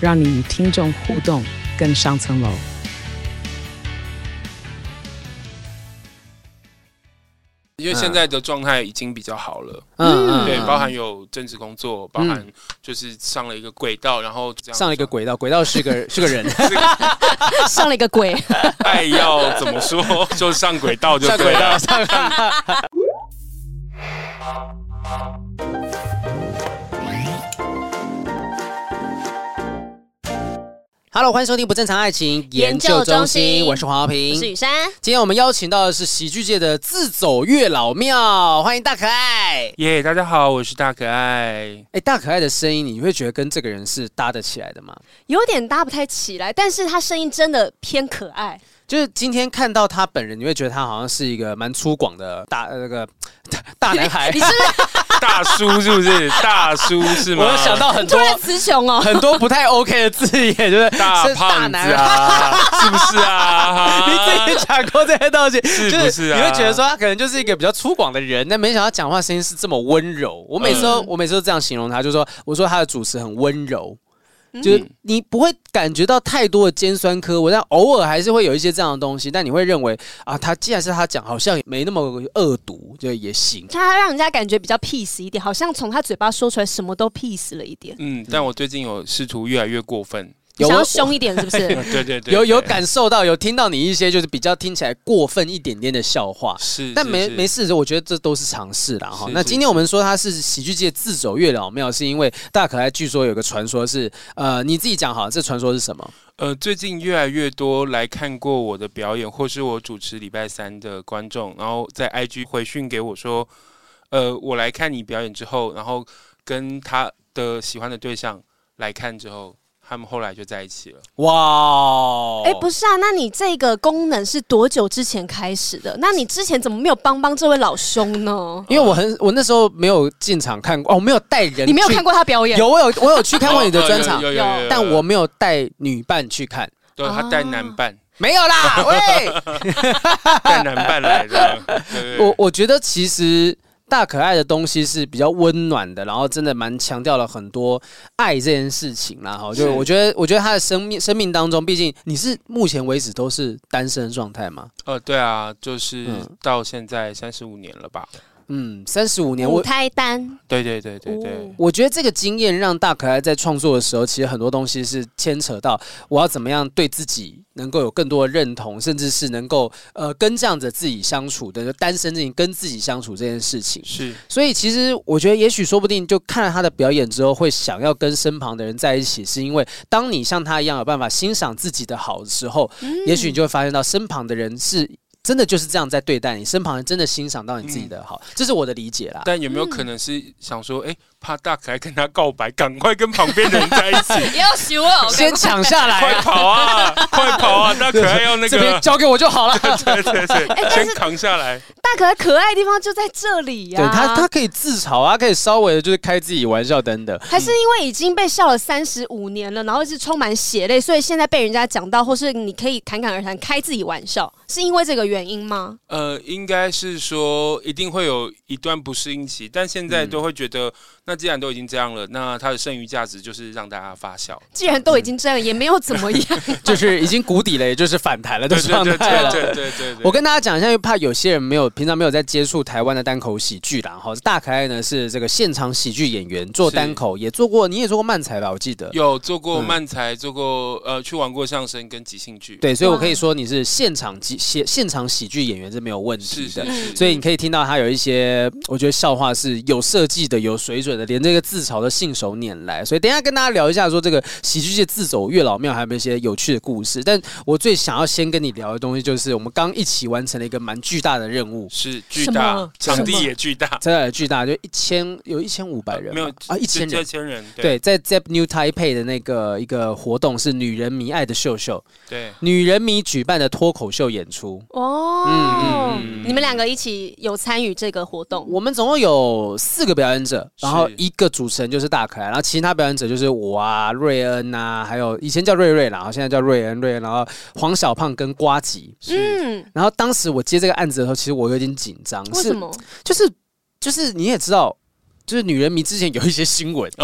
让你与听众互动更上层楼。因为现在的状态已经比较好了，嗯，对，包含有正职工作，包含就是上了一个轨道，然后这样上了一个轨道，轨道是个 是个人，上了一个轨，爱要怎么说？就上轨道就对了。Hello，欢迎收听不正常爱情研究中心，我是黄浩平，我是雨珊。今天我们邀请到的是喜剧界的自走月老庙，欢迎大可爱。耶，yeah, 大家好，我是大可爱。哎，大可爱的声音，你会觉得跟这个人是搭得起来的吗？有点搭不太起来，但是他声音真的偏可爱。就是今天看到他本人，你会觉得他好像是一个蛮粗犷的大那个 大男孩。你是不是大叔是不是？大叔是吗？我有想到很多词穷哦，很多不太 OK 的字眼，就是大胖子啊，是 不是啊？你自己讲过这些东西，是不是啊？你会觉得说他可能就是一个比较粗犷的人，但没想到讲话声音是这么温柔。我每次都我每次都这样形容他，就说我说他的主持很温柔。就是你不会感觉到太多的尖酸刻薄，但偶尔还是会有一些这样的东西。但你会认为啊，他既然是他讲，好像也没那么恶毒，就也行。他让人家感觉比较 peace 一点，好像从他嘴巴说出来什么都 peace 了一点。嗯，但我最近有试图越来越过分。想要凶一点是不是？对对对，有有感受到，有听到你一些就是比较听起来过分一点点的笑话，是，但没没事，我觉得这都是尝试啦哈。那今天我们说他是喜剧界自走月老庙，是因为大可爱据说有个传说是，呃，你自己讲好，这传说是什么？呃，最近越来越多来看过我的表演，或是我主持礼拜三的观众，然后在 IG 回讯给我说，呃，我来看你表演之后，然后跟他的喜欢的对象来看之后。他们后来就在一起了。哇！哎，不是啊，那你这个功能是多久之前开始的？那你之前怎么没有帮帮这位老兄呢？因为我很，我那时候没有进场看过，哦，我没有带人。你没有看过他表演？有，我有，我有去看过你的专场，有有有，但我没有带女伴去看。对，他带男伴，没有啦，喂，带男伴来的。我我觉得其实。大可爱的东西是比较温暖的，然后真的蛮强调了很多爱这件事情啦。哈，就我觉得，我觉得他的生命生命当中，毕竟你是目前为止都是单身状态吗？呃，对啊，就是到现在三十五年了吧。嗯，三十五年，母胎单，对对对对对，我觉得这个经验让大可爱在创作的时候，其实很多东西是牵扯到我要怎么样对自己能够有更多的认同，甚至是能够呃跟这样子自己相处的，就单身这跟自己相处这件事情。是，所以其实我觉得，也许说不定就看了他的表演之后，会想要跟身旁的人在一起，是因为当你像他一样有办法欣赏自己的好的时候，嗯、也许你就会发现到身旁的人是。真的就是这样在对待你，身旁人真的欣赏到你自己的好，嗯、这是我的理解啦。但有没有可能是想说，哎、欸？怕大可爱跟他告白，赶快跟旁边的人在一起。要修啊！先抢下来，快跑啊！快跑啊！大可爱要那个，这边交给我就好了。对 对对，先扛下来。大可爱可爱的地方就在这里呀。对他，他可以自嘲啊，可以稍微的就是开自己玩笑等等。还是因为已经被笑了三十五年了，然后是充满血泪，所以现在被人家讲到，或是你可以侃侃而谈，开自己玩笑，是因为这个原因吗？呃，应该是说一定会有一段不适应期，但现在都会觉得。那既然都已经这样了，那它的剩余价值就是让大家发笑。既然都已经这样，也没有怎么样，就是已经谷底了，也就是反弹了，就状态了。对对对对。我跟大家讲一下，因为怕有些人没有平常没有在接触台湾的单口喜剧啦。哈，大可爱呢是这个现场喜剧演员，做单口也做过，你也做过漫才吧？我记得有做过漫才，做过呃去玩过相声跟即兴剧。对，所以我可以说你是现场即现现场喜剧演员是没有问题的。所以你可以听到他有一些，我觉得笑话是有设计的、有水准。的，连这个自嘲的信手拈来。所以等一下跟大家聊一下，说这个喜剧界自走月老庙还有没有一些有趣的故事。但我最想要先跟你聊的东西，就是我们刚一起完成了一个蛮巨大的任务，是巨大，场地也巨大，真的巨大，就一千有一千五百人，没有啊，一千人，一千人，对，在 Zep New Taipei 的那个一个活动是女人迷爱的秀秀，对，女人迷举办的脱口秀演出。哦，嗯嗯，你们两个一起有参与这个活动？我们总共有四个表演者，然后一个主持人就是大可爱，然后其他表演者就是我啊、瑞恩啊，还有以前叫瑞瑞啦，然后现在叫瑞恩、瑞恩，然后黄小胖跟瓜吉。嗯，然后当时我接这个案子的时候，其实我有点紧张。为什么？就是就是你也知道。就是女人迷之前有一些新闻，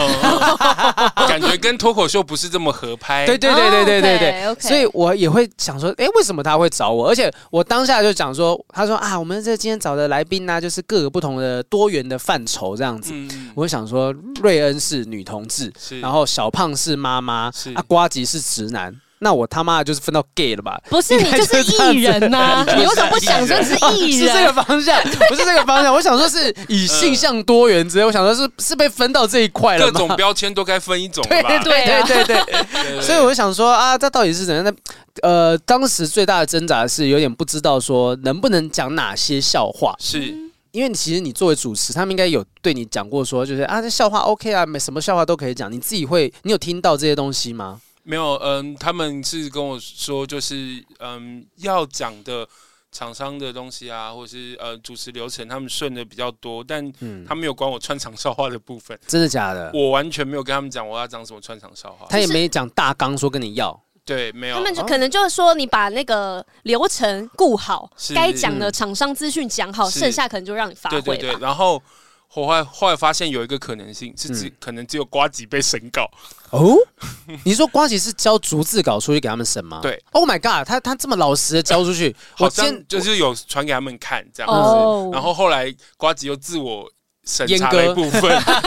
感觉跟脱口秀不是这么合拍。对对对对对对对，所以我也会想说，哎，为什么他会找我？而且我当下就讲说，他说啊，我们这今天找的来宾呢，就是各个不同的多元的范畴这样子。我想说，瑞恩是女同志，然后小胖是妈妈，啊，瓜吉是直男。那我他妈就是分到 gay 了吧？不是，你就是艺人呐！你为什么不想说是艺人？是这个方向，不是这个方向。我想说是以性向多元之类，我想说是是被分到这一块了。各种标签都该分一种吧？对对对对对。所以我就想说啊，这到底是怎样的？呃，当时最大的挣扎是有点不知道说能不能讲哪些笑话，是因为其实你作为主持，他们应该有对你讲过说，就是啊，这笑话 OK 啊，没什么笑话都可以讲。你自己会，你有听到这些东西吗？没有，嗯，他们是跟我说，就是嗯，要讲的厂商的东西啊，或者是呃主持流程，他们顺的比较多，但他没有管我穿场笑话的部分。真的假的？我完全没有跟他们讲我要讲什么穿场笑话，他也没讲大纲说跟你要。对，没有。他们就可能就是说，你把那个流程顾好，该讲的厂商资讯讲好，剩下可能就让你发挥。对对对，然后。后来后来发现有一个可能性是只可能只有瓜吉被审稿。哦，你说瓜吉是交逐字稿出去给他们审吗？对，Oh my god，他他这么老实的交出去，好像就是有传给他们看这样子，然后后来瓜吉又自我审查了一部分，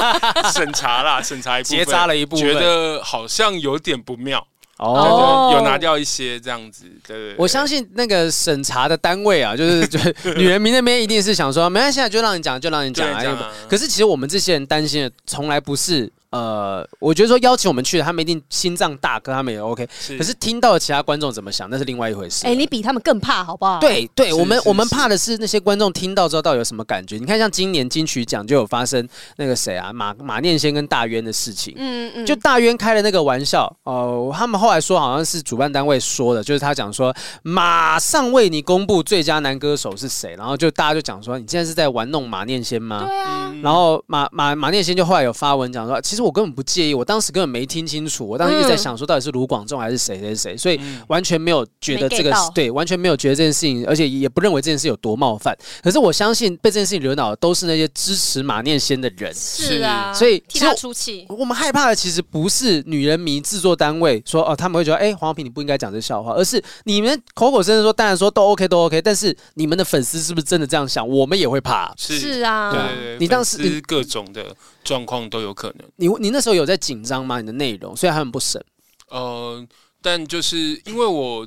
审查啦，审查一部分，结扎了一部分，觉得好像有点不妙。哦，有拿掉一些这样子，对，对，对，我相信那个审查的单位啊，就是就 女人民那边一定是想说，没关系，就让你讲，就让你讲啊。可是其实我们这些人担心的，从来不是。呃，我觉得说邀请我们去的，他们一定心脏大，跟他们也 OK。可是听到其他观众怎么想，那是另外一回事。哎，你比他们更怕，好不好？对对，我们我们怕的是那些观众听到之后到底有什么感觉。你看，像今年金曲奖就有发生那个谁啊，马马念先跟大渊的事情。嗯嗯。就大渊开了那个玩笑哦，他们后来说好像是主办单位说的，就是他讲说马上为你公布最佳男歌手是谁，然后就大家就讲说，你现在是在玩弄马念先吗？对啊。然后马马马念先就后来有发文讲说，其实。其实我根本不介意，我当时根本没听清楚，我当时一直在想说到底是卢广仲还是谁谁谁，所以完全没有觉得这个对，完全没有觉得这件事情，而且也不认为这件事有多冒犯。可是我相信被这件事情惹恼的都是那些支持马念先的人，是啊，所以替他出气。我们害怕的其实不是女人迷制作单位说哦，他们会觉得哎，黄豪平你不应该讲这笑话，而是你们口口声声说，当然说都 OK 都 OK，但是你们的粉丝是不是真的这样想？我们也会怕。是啊，对，你当时各种的。状况都有可能。你你那时候有在紧张吗？你的内容，虽然他们不审。呃，但就是因为我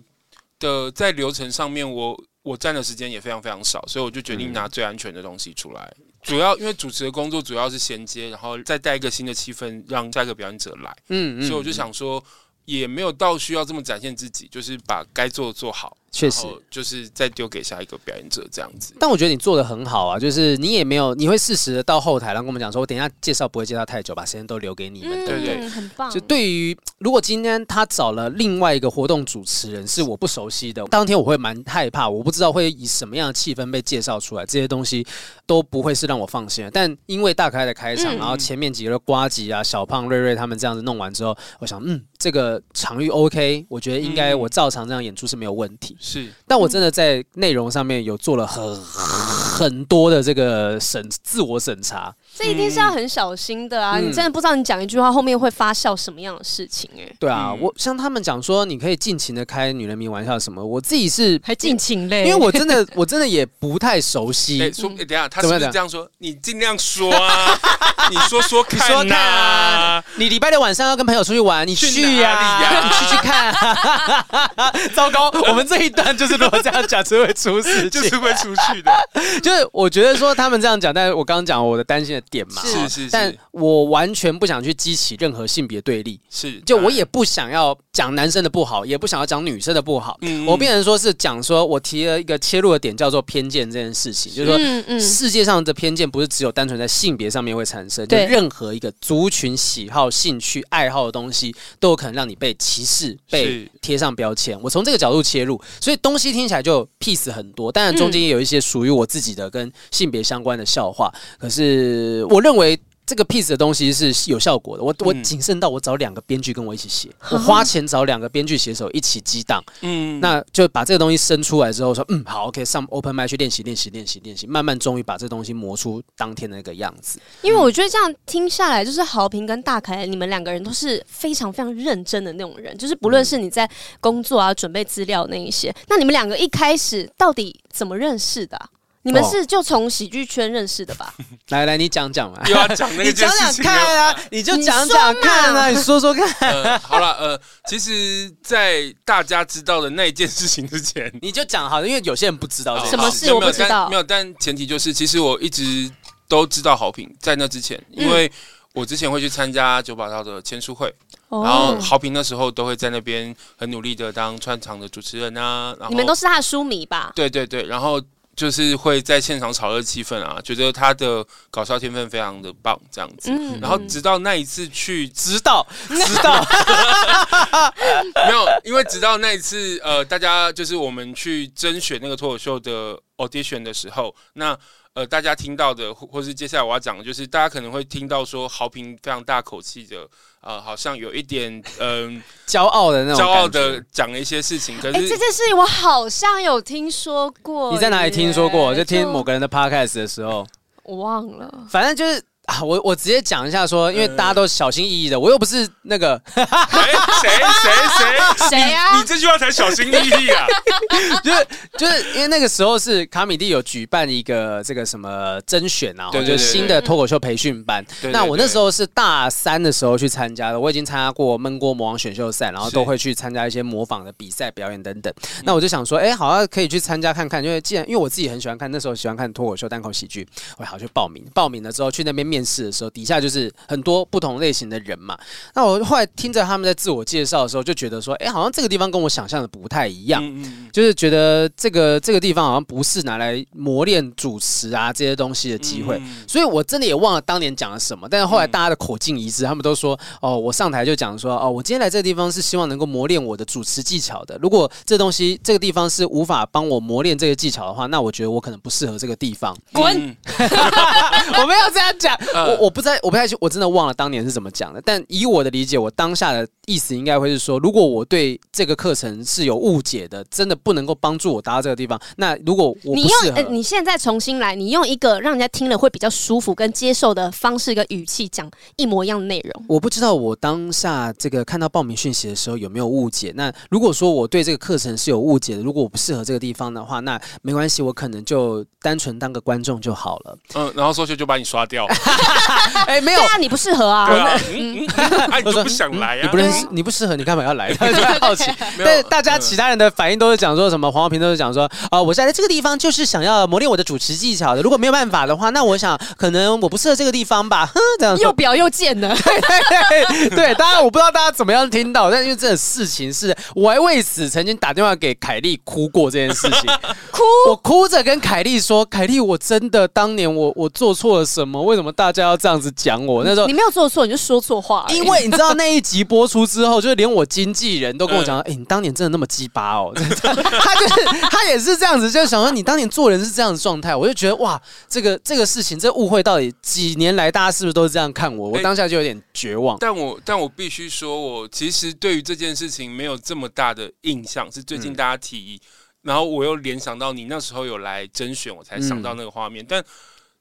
的在流程上面我，我我占的时间也非常非常少，所以我就决定拿最安全的东西出来。嗯、主要因为主持的工作主要是衔接，然后再带一个新的气氛，让下一个表演者来。嗯，嗯，所以我就想说，也没有到需要这么展现自己，就是把该做的做好。确实，就是再丢给下一个表演者这样子。但我觉得你做的很好啊，就是你也没有，你会适时的到后台，然后跟我们讲说，我等一下介绍不会介绍太久，把时间都留给你们。对不对，很棒。就对于如果今天他找了另外一个活动主持人是我不熟悉的，当天我会蛮害怕，我不知道会以什么样的气氛被介绍出来，这些东西都不会是让我放心的。但因为大可爱的开场，然后前面几个瓜吉啊、小胖、瑞瑞他们这样子弄完之后，我想，嗯，这个场域 OK，我觉得应该我照常这样演出是没有问题。是，但我真。的在内容上面有做了很很多的这个审自我审查，这一定是要很小心的啊！嗯、你真的不知道你讲一句话后面会发酵什么样的事情哎、欸。对啊，我像他们讲说你可以尽情的开女人迷玩笑什么，我自己是还尽情嘞，因为我真的 我真的也不太熟悉。欸、说、欸、等下他是不是这样说？你尽量说啊，你说说看、啊，你说看、啊，你礼拜六晚上要跟朋友出去玩，你去呀、啊，呀你去去看。糟糕，我们这一段就是如果这样讲，只会出事，就是会出去的。就是我觉得说他们这样讲，但是我刚刚讲我的担心点嘛。是是是，但我完全不想去激起任何性别对立。是，就我也不想要讲男生的不好，也不想要讲女生的不好。嗯，我变成说是讲说，我提了一个切入的点，叫做偏见这件事情，就是说，世界上的偏见不是只有单纯在性别上面会产生，就任何一个族群喜好、兴趣、爱好的东西，都有可能让你被歧视、被贴上标签。我从这个角度切入，所以东西听起来就 peace 很多，当然中间也有一些属于我自己的跟性别相关的笑话。可是我认为。这个 piece 的东西是有效果的。我我谨慎到我找两个编剧跟我一起写，我花钱找两个编剧写手一起激荡，嗯，那就把这个东西生出来之后说，嗯，好，OK，上 open mic 去练习练习练习练习，慢慢终于把这东西磨出当天的那个样子。因为我觉得这样听下来，就是豪平跟大凯，你们两个人都是非常非常认真的那种人，就是不论是你在工作啊、准备资料那一些，那你们两个一开始到底怎么认识的啊？你们是就从喜剧圈认识的吧？哦、来来，你讲讲嘛，又要讲那个，你讲讲看啊，你就讲讲看啊，你说说看。呃、好了，呃，其实，在大家知道的那一件事情之前，你就讲好了，因为有些人不知道什么事，我不知道。没有，但前提就是，其实我一直都知道豪平，在那之前，因为我之前会去参加九把刀的签书会，嗯、然后豪平那时候都会在那边很努力的当串场的主持人啊。然后你们都是他的书迷吧？对对对，然后。就是会在现场炒热气氛啊，觉得他的搞笑天分非常的棒，这样子。嗯、然后直到那一次去，直到直到没有，因为直到那一次，呃，大家就是我们去甄选那个脱口秀的 audition 的时候，那。呃，大家听到的，或或是接下来我要讲的，就是大家可能会听到说，豪平非常大口气的，呃，好像有一点，嗯、呃，骄傲的那种，骄傲的讲了一些事情。可是、欸、这件事情我好像有听说过，你在哪里听说过？就听某个人的 podcast 的时候，我忘了，反正就是。啊，我我直接讲一下说，因为大家都小心翼翼的，我又不是那个 谁谁谁谁谁啊，你这句话才小心翼翼啊！就是就是因为那个时候是卡米蒂有举办一个这个什么甄选啊，就是新的脱口秀培训班。那我那时候是大三的时候去参加的，我已经参加过闷锅魔王选秀赛，然后都会去参加一些模仿的比赛表演等等。那我就想说，哎，好像可以去参加看看，因为既然因为我自己很喜欢看，那时候喜欢看脱口秀单口喜剧，我好去报名。报名了之后去那边面。面试的时候，底下就是很多不同类型的人嘛。那我后来听着他们在自我介绍的时候，就觉得说，哎，好像这个地方跟我想象的不太一样。就是觉得这个这个地方好像不是拿来磨练主持啊这些东西的机会。所以我真的也忘了当年讲了什么。但是后来大家的口径一致，他们都说，哦，我上台就讲说，哦，我今天来这个地方是希望能够磨练我的主持技巧的。如果这东西这个地方是无法帮我磨练这个技巧的话，那我觉得我可能不适合这个地方。滚！我没有这样讲。我我不在，我不太，我真的忘了当年是怎么讲的。但以我的理解，我当下的意思应该会是说，如果我对这个课程是有误解的，真的不能够帮助我达到这个地方。那如果我你用、呃，你现在重新来，你用一个让人家听了会比较舒服跟接受的方式跟语气讲一模一样的内容。我不知道我当下这个看到报名讯息的时候有没有误解。那如果说我对这个课程是有误解的，如果我不适合这个地方的话，那没关系，我可能就单纯当个观众就好了。嗯，然后说就就把你刷掉。哎、欸，没有，对啊，你不适合啊。嗯，哎，你不想来啊？你不认识，你不适合，你干嘛要来？就好奇。但大家其他人的反应都是讲说什么？黄豪平都是讲说啊、呃，我在这个地方就是想要磨练我的主持技巧的。如果没有办法的话，那我想可能我不适合这个地方吧。哼，这样又表又贱的。对对对对，当然我不知道大家怎么样听到，但因为这个事情是，我还为此曾经打电话给凯莉哭过这件事情。哭，我哭着跟凯莉说：“凯莉，我真的当年我我做错了什么？为什么大家要这样子讲？”我那时候，你没有做错，你就说错话。因为你知道那一集播出之后，就是连我经纪人都跟我讲：“哎，你当年真的那么鸡巴哦。”他就是他也是这样子，就想说你当年做人是这样的状态。我就觉得哇，这个这个事情，这误会到底几年来大家是不是都是这样看我？我当下就有点绝望。但我但我必须说，我其实对于这件事情没有这么大的印象，是最近大家提议，然后我又联想到你那时候有来甄选，我才想到那个画面，但。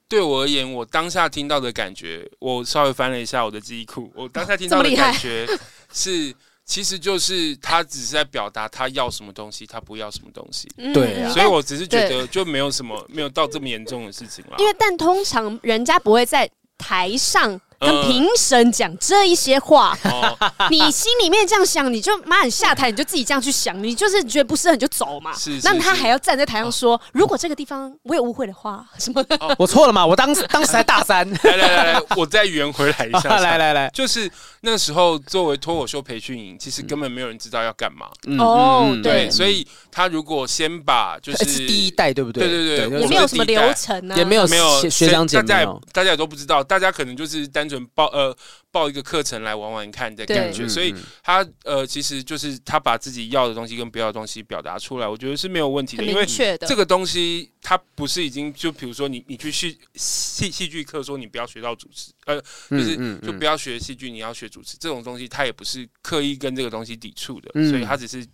对我而言，我当下听到的感觉，我稍微翻了一下我的记忆库，我当下听到的感觉是，其实就是他只是在表达他要什么东西，他不要什么东西。对啊，所以我只是觉得就没有什么没有到这么严重的事情了。因为但通常人家不会在台上跟评审讲这一些话，哦你心里面这样想，你就妈你下台你就自己这样去想，你就是觉得不适合你就走嘛。是是那他还要站在台上说，如果这个地方我有误会的话，什么的。我错了嘛？我当时当时才大三。来来来来，我再圆回来一下 下。来来来，就是那时候作为脱口秀培训营，其实根本没有人知道要干嘛。嗯哦嗯对对，所以他如果先把就是是第一代对不对？对对对对也没有什么流程啊，也没有没有学学长姐大家也没有。大家也都不知道，大家可能就是单纯报呃报一个课程来玩玩看的感觉，所以他呃其实就是他把自己要的东西跟不要的东西表达出来，我觉得是没有问题的，很因为。这个东西它不是已经就比如说你你去戏戏戏剧课说你不要学到主持，呃就是就不要学戏剧，你要学主持这种东西，他也不是刻意跟这个东西抵触的，嗯所以他只是。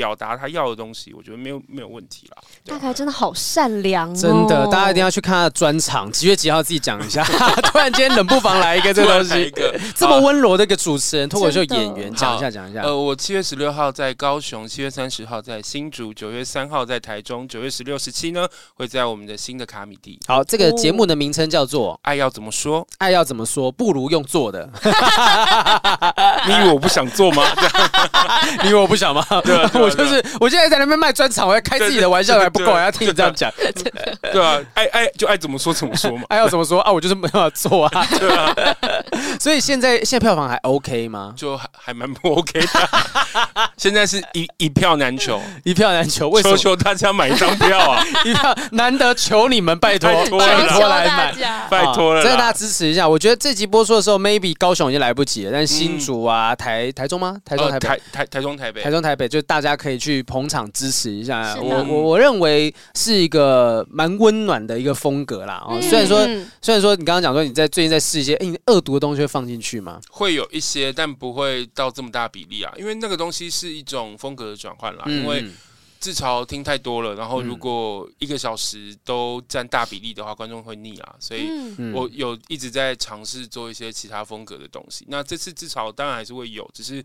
表达他要的东西，我觉得没有没有问题啦。大概真的好善良哦，真的，大家一定要去看他的专场，几月几号自己讲一下。突然间冷不防来一个这个东西，这么温柔的一个主持人，脱口秀演员，讲一下讲一下。呃，我七月十六号在高雄，七月三十号在新竹，九月三号在台中，九月十六、十七呢会在我们的新的卡米地。好，这个节目的名称叫做爱要怎么说？“爱要怎么说，不如用做的”。你以为我不想做吗？你以为我不想吗？对我就是，我现在在那边卖专场，我要开自己的玩笑还不够，要听你这样讲。对啊，爱爱就爱怎么说怎么说嘛。爱要怎么说啊？我就是没办法做啊。对啊，所以现在现在票房还 OK 吗？就还还蛮不 OK 的。现在是一一票难求，一票难求，为什么求？求大家买一张票啊！一票难得，求你们拜托拜托来买。拜托了啦，真的大家支持一下。我觉得这集播出的时候，maybe 高雄已经来不及了，但新竹啊、台台中吗？台中、呃台北、台台台中台北台中、台北，就大家可以去捧场支持一下。我我我认为是一个蛮温暖的一个风格啦。哦，虽然说嗯虽然说你刚刚讲说你在最近在试一些，哎，你恶毒的东西会放进去吗？会有一些，但不会到这么大比例啊，因为那个东西是一种风格的转换啦。因为嗯自嘲听太多了，然后如果一个小时都占大比例的话，观众会腻啊。所以我有一直在尝试做一些其他风格的东西。那这次自嘲当然还是会有，只是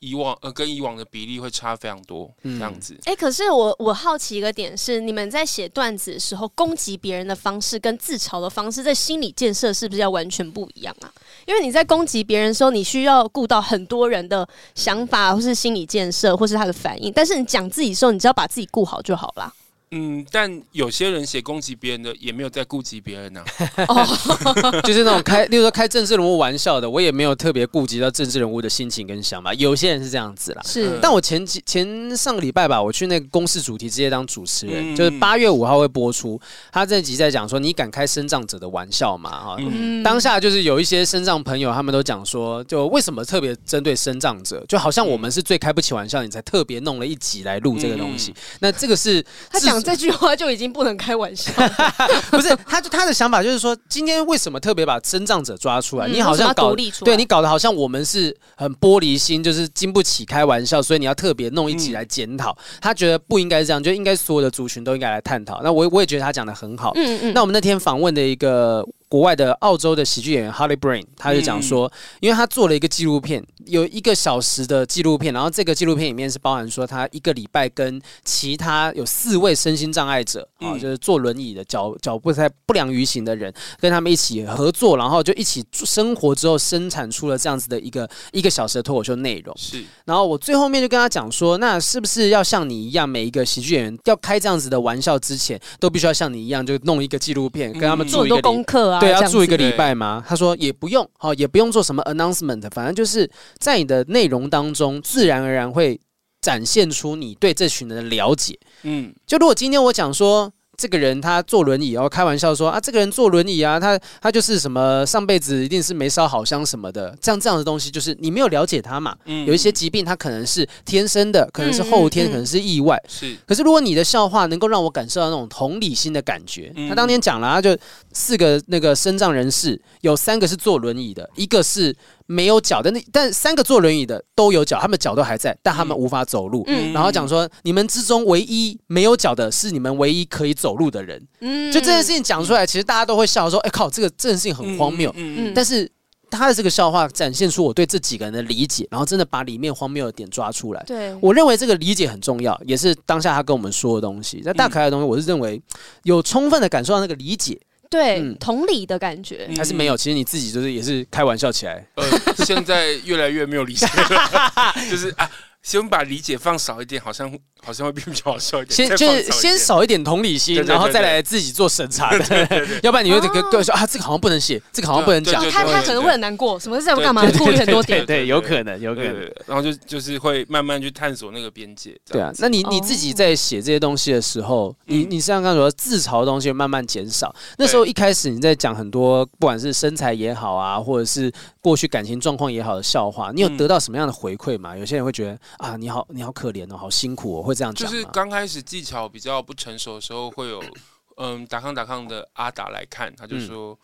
以往呃跟以往的比例会差非常多，这嗯样子。哎、可是我我好奇一个点是，你们在写段子的时候，攻击别人的方式跟自嘲的方式，在心理建设是不是要完全不一样啊？因为你在攻击别人的时候，你需要顾到很多人的想法，或是心理建设，或是他的反应。但是你讲自己的时候，你只要把自己顾好就好啦。嗯，但有些人写攻击别人的，也没有在顾及别人呐、啊。就是那种开，例如说开政治人物玩笑的，我也没有特别顾及到政治人物的心情跟想法。有些人是这样子啦。是，但我前几前上个礼拜吧，我去那个公视主题直接当主持人，嗯就是八月五号会播出。他这集在讲说，你敢开生障者的玩笑吗？哈、嗯当下就是有一些生障朋友，他们都讲说，就为什么特别针对生障者，就好像我们是最开不起玩笑，你才特别弄了一集来录这个东西。嗯那这个是他自讲这句话就已经不能开玩笑，不是他就他的想法就是说，今天为什么特别把身障者抓出来？嗯你好像搞独立出来对你搞得好像我们是很玻璃心，就是经不起开玩笑，所以你要特别弄一起来检讨。他觉得不应该这样，就应该所有的族群都应该来探讨。那我我也觉得他讲的很好。嗯嗯，那我们那天访问的一个国外的澳洲的喜剧演员 Holly Brain，他就讲说，因为他做了一个纪录片，有一个小时的纪录片，然后这个纪录片里面是包含说他一个礼拜跟其他有四位身心障碍者啊、嗯就是坐轮椅的脚脚步在不良于行的人，跟他们一起合作，然后就一起生活之后生产出了这样子的一个一个小时的脱口秀内容。是，然后我最后面就跟他讲说，那是不是要像你一样，每一个喜剧演员要开这样子的玩笑之前，都必须要像你一样，就弄一个纪录片，跟他们嗯。做很多做一个礼功课啊，对，要住一个礼拜吗？他说也不用，好、也不用做什么 announcement，反正就是在你的内容当中，自然而然会展现出你对这群人的了解。嗯，就如果今天我讲说。这个人他坐轮椅，然后开玩笑说啊，这个人坐轮椅啊，他他就是什么上辈子一定是没烧好香什么的，这样这样的东西，就是你没有了解他嘛。嗯有一些疾病，他可能是天生的，可能是后天，嗯嗯嗯可能是意外。是，可是如果你的笑话能够让我感受到那种同理心的感觉，嗯他当天讲了，他就四个那个身障人士，有三个是坐轮椅的，一个是没有脚的，那但三个坐轮椅的都有脚，他们脚都还在，但他们无法走路。嗯然后讲说，你们之中唯一没有脚的是你们唯一可以走路的人。嗯就这件事情讲出来，其实大家都会笑说：“哎靠，这个这件事情很荒谬。嗯嗯但是他的这个笑话展现出我对这几个人的理解，然后真的把里面荒谬的点抓出来。对，我认为这个理解很重要，也是当下他跟我们说的东西。那大可爱的东西，我是认为有充分的感受到那个理解。对，嗯同理的感觉。嗯还是没有？其实你自己就是也是开玩笑起来。呃，现在越来越没有理解了，就是啊，先把理解放少一点，好像 好像会变比较好笑一点。先就是先少少一点同理心，然后再来自己做审查 的，要不然你会跟哦各位说啊，这个好像不能写，这个好像不能讲对。他他可能会很难过，什么事在干嘛？对顾虑很多点。对对，有可能，有，可能。然后就就是会慢慢去探索那个边界。对啊那你你哦自己在写这些东西的时候，你嗯你像刚才说自嘲的东西慢慢减少。那时候一开始你在讲很多，不管是身材也好啊，或者是过去感情状况也好的笑话，你有嗯得到什么样的回馈吗？有些人会觉得啊，你好你好可怜哦，好辛苦哦，会这样讲就？是刚开始技巧比较不成熟的时候，会有 嗯打抗打抗的阿达来看，他就嗯说。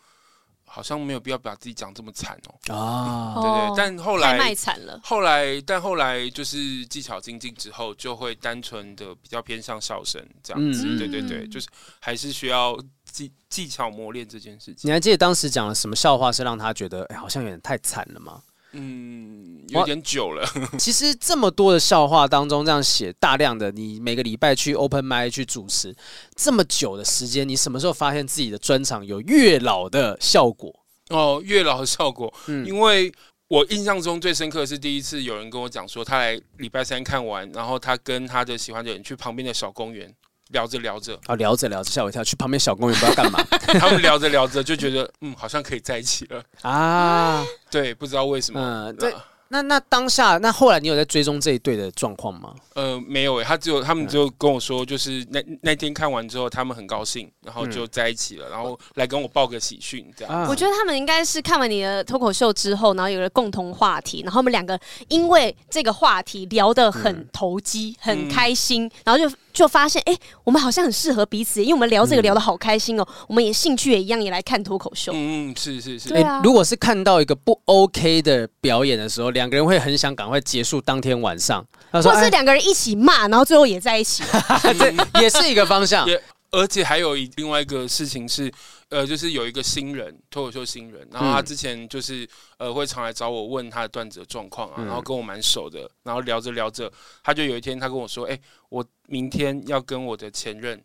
好像没有必要把自己讲这么惨哦，啊，对对哦，但后太卖来惨了。后来，但后来就是技巧精进之后，就会单纯的比较偏向笑声这样子，嗯对对对，就是还是需要技技巧磨练这件事情你。还记得当时讲了什么笑话是让他觉得哎，好像有点太惨了吗？嗯，有点久了，其实这么多的笑话当中，这样写大量的，你每个礼拜去 open mic 去主持这么久的时间，你什么时候发现自己的专场有月老的效果？哦，月老的效果，嗯因为我印象中最深刻的是第一次有人跟我讲说，他来礼拜三看完，然后他跟他的喜欢的人去旁边的小公园聊着聊着，啊，聊着聊着吓我一跳，去旁边小公园不知道干嘛 他们聊着聊着就觉得，嗯，好像可以在一起了。啊？对，不知道为什么。嗯，对。那那当下，那后来你有在追踪这一对的状况吗？呃，没有诶，他只有他们就跟我说，就是那那天看完之后，他们很高兴，然后就在一起了，然后来跟我报个喜讯，这样。啊我觉得他们应该是看完你的脱口秀之后，然后有了共同话题，然后我们两个因为这个话题聊得很投机、很开心，然后就就发现，哎、我们好像很适合彼此，因为我们聊这个聊得好开心哦，我们也兴趣也一样，也来看脱口秀。嗯嗯，是是是。对啊欸如果是看到一个不 OK 的表演的时候，两个人会很想赶快结束当天晚上。他说：“哎，或是两个人一起骂，然后最后也在一起。这也是一个方向。也而且还有一另外一个事情是，呃，就是有一个新人脱口秀新人，然后他之前就是呃会常来找我问他的段子的状况啊，嗯然后跟我蛮熟的，然后聊着聊着，他就有一天他跟我说，哎、我明天要跟我的前任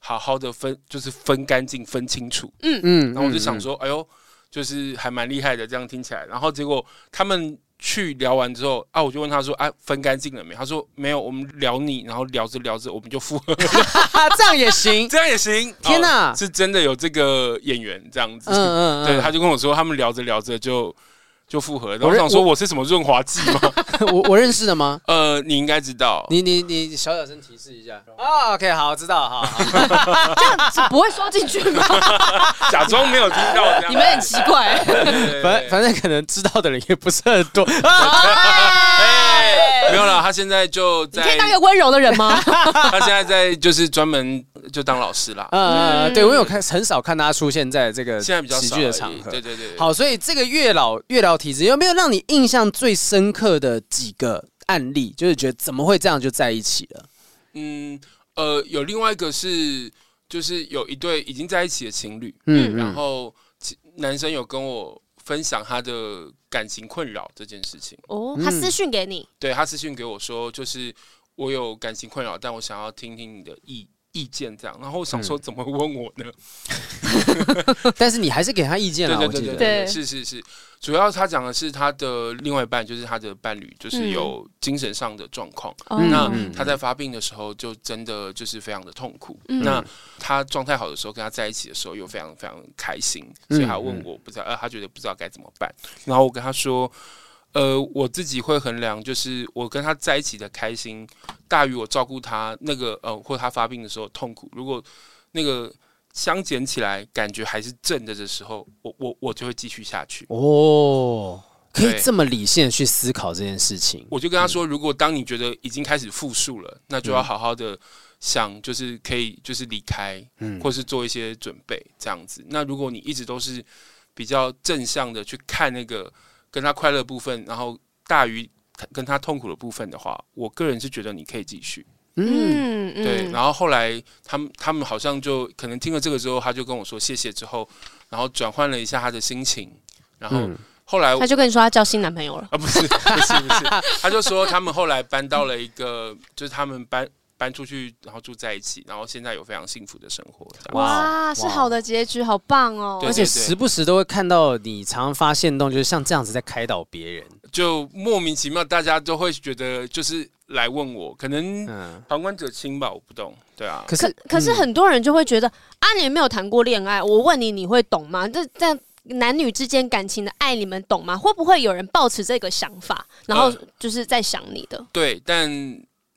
好好的分，就是分干净、分清楚。嗯嗯，然后我就想说，哎呦，就是还蛮厉害的，这样听起来。然后结果他们去聊完之后啊，我就问他说，啊，分干净了没？他说没有，我们聊你，然后聊着聊着我们就复合 这样也行。这样也行？天哪哦是真的有这个演员这样子。嗯嗯嗯，对，他就跟我说，他们聊着聊着就就复合。然后我想说，我是什么润滑剂吗？我我认识的吗？呃，你应该知道。你你你小小声提示一下。哦，OK，好，知道，好，好 这样子不会说进去吗？假装没有听到。你们很奇怪。反反正可能知道的人也不是很多。哎，没有了，他现在就你可以在，当一个温柔的人吗？他现在在就是专门就当老师啦。呃，对我有看，很少看他出现在这个现在比较喜剧的场合。对对对，好，所以这个月老月老体质有没有让你印象最深刻的几个案例？就是觉得怎么会这样就在一起了？嗯，呃，有另外一个是，就是有一对已经在一起的情侣，嗯然后男生有跟我分享他的感情困扰这件事情。哦，他私讯给你，对他私讯给我说，就是我有感情困扰，但我想要听听你的意意见，这样。然后我想说，怎么问我呢？但是你还是给他意见了，对。对对对，对是是是。主要他讲的是他的另外一半，就是他的伴侣，就是有精神上的状况。哦那嗯他在发病的时候，就真的就是非常的痛苦。嗯那他状态好的时候，跟他在一起的时候，又非常非常开心，所以他问我不知道，呃，他觉得不知道该怎么办。然后我跟他说，呃，我自己会衡量，就是我跟他在一起的开心大于我照顾他那个呃，或他发病的时候痛苦。如果那个相减起来，感觉还是正的的时候，我我我就会继续下去。哦，可以这么理性的去思考这件事情。我就跟他说，如果当你觉得已经开始复述了，那就要好好的想，就是可以就是离开，嗯或是做一些准备这样子。那如果你一直都是比较正向的去看那个跟他快乐部分，然后大于跟他痛苦的部分的话，我个人是觉得你可以继续。嗯，嗯对，然后后来他们他们好像就可能听了这个之后，他就跟我说谢谢之后，然后转换了一下他的心情，然后嗯后来他就跟你说他交新男朋友了。啊，不是不是不是，他就说他们后来搬到了一个，就是他们搬搬出去，然后住在一起，然后现在有非常幸福的生活。哇，是好的结局，好棒哦！而且时不时都会看到你常常发现动，就是像这样子在开导别人，就莫名其妙，大家都会觉得就是来问我，可能旁观者清吧，我不懂。对啊，可是可，是很多人就会觉得、嗯、啊，你没有谈过恋爱，我问你，你会懂吗？这这男女之间感情的爱，你们懂吗？会不会有人抱持这个想法，然后就是在想你的？呃、对，但。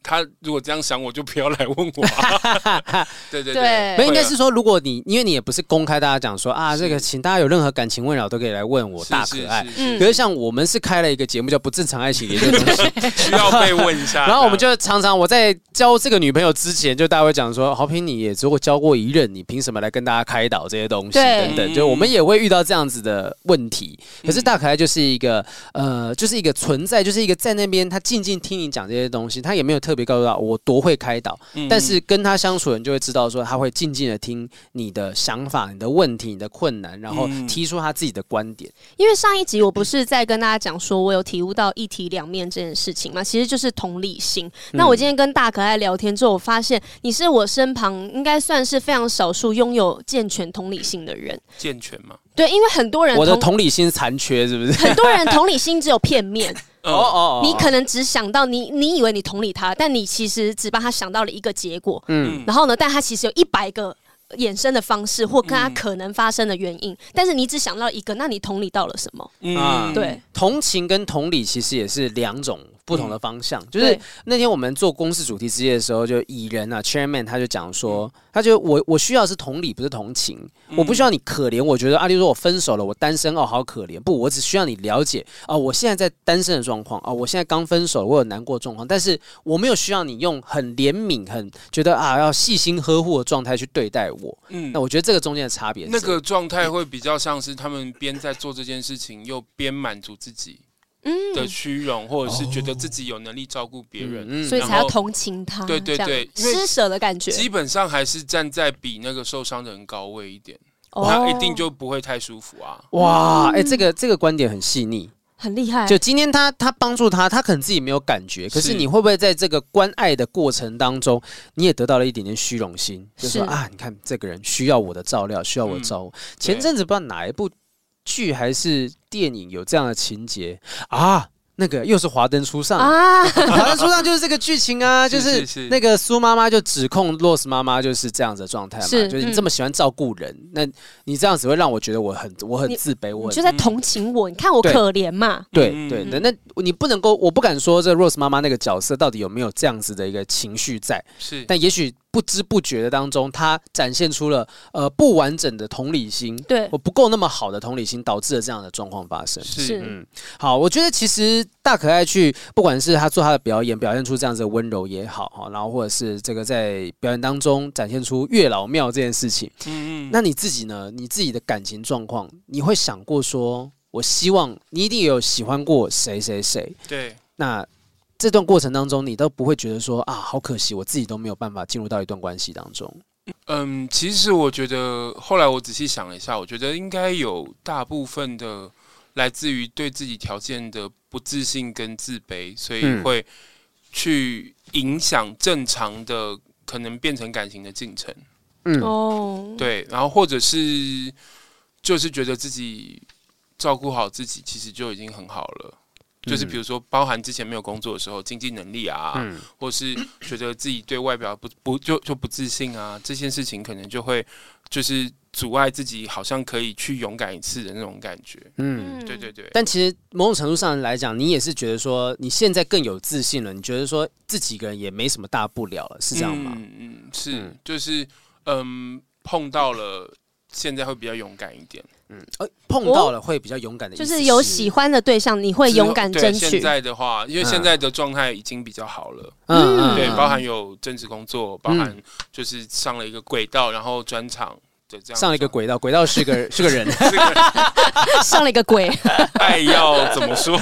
他如果这样想，我就不要来问我、啊。对对对，没应该是说，如果你因为你也不是公开，大家讲说啊，这个请大家有任何感情问扰都可以来问我，大可爱。可是像我们是开了一个节目叫《不正常爱情》的东西，需要被问一下。然后我们就常常我在交这个女朋友之前，就大家会讲说，豪平你也只不过交过一任，你凭什么来跟大家开导这些东西等等？就我们也会遇到这样子的问题。可是大可爱就是一个呃，就是一个存在，就是一个在那边他静静听你讲这些东西，他也没有特。别告诉他我多会开导，嗯、但是跟他相处的人就会知道说他会静静的听你的想法、你的问题、你的困难，然后提出他自己的观点。因为上一集我不是在跟大家讲说我有体悟到一体两面这件事情嘛，其实就是同理心。那我今天跟大可爱聊天之后，我发现你是我身旁应该算是非常少数拥有健全同理心的人。健全吗？对，因为很多人我的同理心残缺，是不是？很多人同理心只有片面。哦哦，你可能只想到你，你以为你同理他，但你其实只帮他想到了一个结果。嗯，然后呢，但他其实有一百个衍生的方式，或跟他可能发生的原因，但是你只想到一个，那你同理到了什么？嗯，对，同情跟同理其实也是两种。不同的方向，嗯、就是那天我们做公司主题之夜的时候，就蚁人啊，Chairman 他就讲说，嗯、他就我我需要的是同理，不是同情，嗯、我不需要你可怜，我觉得阿丽说我分手了，我单身哦，好可怜，不，我只需要你了解啊，我现在在单身的状况啊，我现在刚分手，我有难过状况，但是我没有需要你用很怜悯、很觉得啊要细心呵护的状态去对待我。嗯，那我觉得这个中间的差别，那个状态会比较像是他们边在做这件事情，又边满足自己。的虚荣，或者是觉得自己有能力照顾别人，嗯、所以才要同情他。对对对，施舍的感觉，基本上还是站在比那个受伤的人高位一点，哦、他一定就不会太舒服啊。哇，哎、欸，这个这个观点很细腻，很厉害。就今天他他帮助他，他可能自己没有感觉，可是你会不会在这个关爱的过程当中，你也得到了一点点虚荣心？就是说啊，你看这个人需要我的照料，需要我的照顾。嗯、前阵子不知道哪一部剧还是电影有这样的情节啊？那个又是华灯初上啊！华灯初上 就是这个剧情啊，就是那个苏妈妈就指控 Rose 妈妈就是这样子的状态嘛，是就是你这么喜欢照顾人，嗯、那你这样子会让我觉得我很我很自卑，我你就在同情我，你看我可怜嘛？对对对，那你不能够，我不敢说这 Rose 妈妈那个角色到底有没有这样子的一个情绪在，是，但也许。不知不觉的当中，他展现出了呃不完整的同理心，对，我不够那么好的同理心，导致了这样的状况发生。是，嗯，好，我觉得其实大可爱去，不管是他做他的表演，表现出这样子的温柔也好，哈，然后或者是这个在表演当中展现出月老庙这件事情，嗯嗯，那你自己呢？你自己的感情状况，你会想过说，我希望你一定有喜欢过谁谁谁？对，那。这段过程当中，你都不会觉得说啊，好可惜，我自己都没有办法进入到一段关系当中。嗯，其实我觉得，后来我仔细想了一下，我觉得应该有大部分的来自于对自己条件的不自信跟自卑，所以会去影响正常的可能变成感情的进程。嗯，哦，对，然后或者是就是觉得自己照顾好自己，其实就已经很好了。就是比如说，包含之前没有工作的时候，经济能力啊，嗯、或是觉得自己对外表不不就就不自信啊，这些事情可能就会就是阻碍自己，好像可以去勇敢一次的那种感觉。嗯，对对对。但其实某种程度上来讲，你也是觉得说你现在更有自信了，你觉得说自己一个人也没什么大不了了，是这样吗？嗯嗯，是，嗯、就是嗯，碰到了，现在会比较勇敢一点。嗯，碰到了会比较勇敢的，就是有喜欢的对象，你会勇敢争取。现在的话，因为现在的状态已经比较好了，嗯，对，包含有正职工作，包含就是上了一个轨道，然后专场就这样上了一个轨道，轨道是个是个人，上了一个轨，爱要怎么说？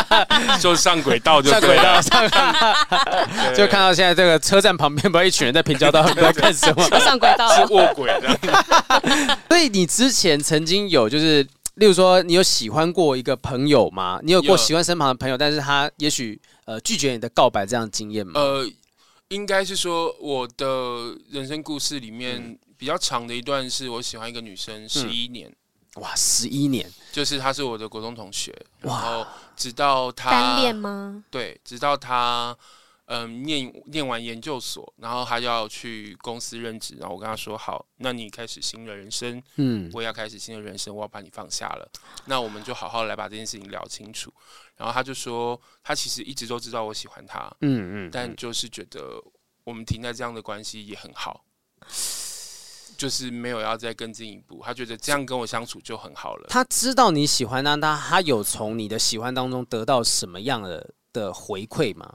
就上轨道就对了，上轨道，就看到现在这个车站旁边，不知道一群人在平交道，在干什么？上轨道，是卧轨的。所以你之前曾经有就是，例如说，你有喜欢过一个朋友吗？你有过喜欢身旁的朋友，但是他也许呃拒绝你的告白这样的经验吗？呃，应该是说我的人生故事里面比较长的一段，是我喜欢一个女生十一年。哇，十一年，就是她是我的国中同学，然后直到她单恋吗？对，直到她嗯念念完研究所，然后她要去公司任职，然后我跟她说好，那你开始新的人生，嗯，我也要开始新的人生，我要把你放下了，那我们就好好来把这件事情聊清楚。然后她就说，她其实一直都知道我喜欢她，嗯嗯，但就是觉得我们停在这样的关系也很好。就是没有要再更进一步，他觉得这样跟我相处就很好了。他知道你喜欢他，他他有从你的喜欢当中得到什么样的的回馈吗？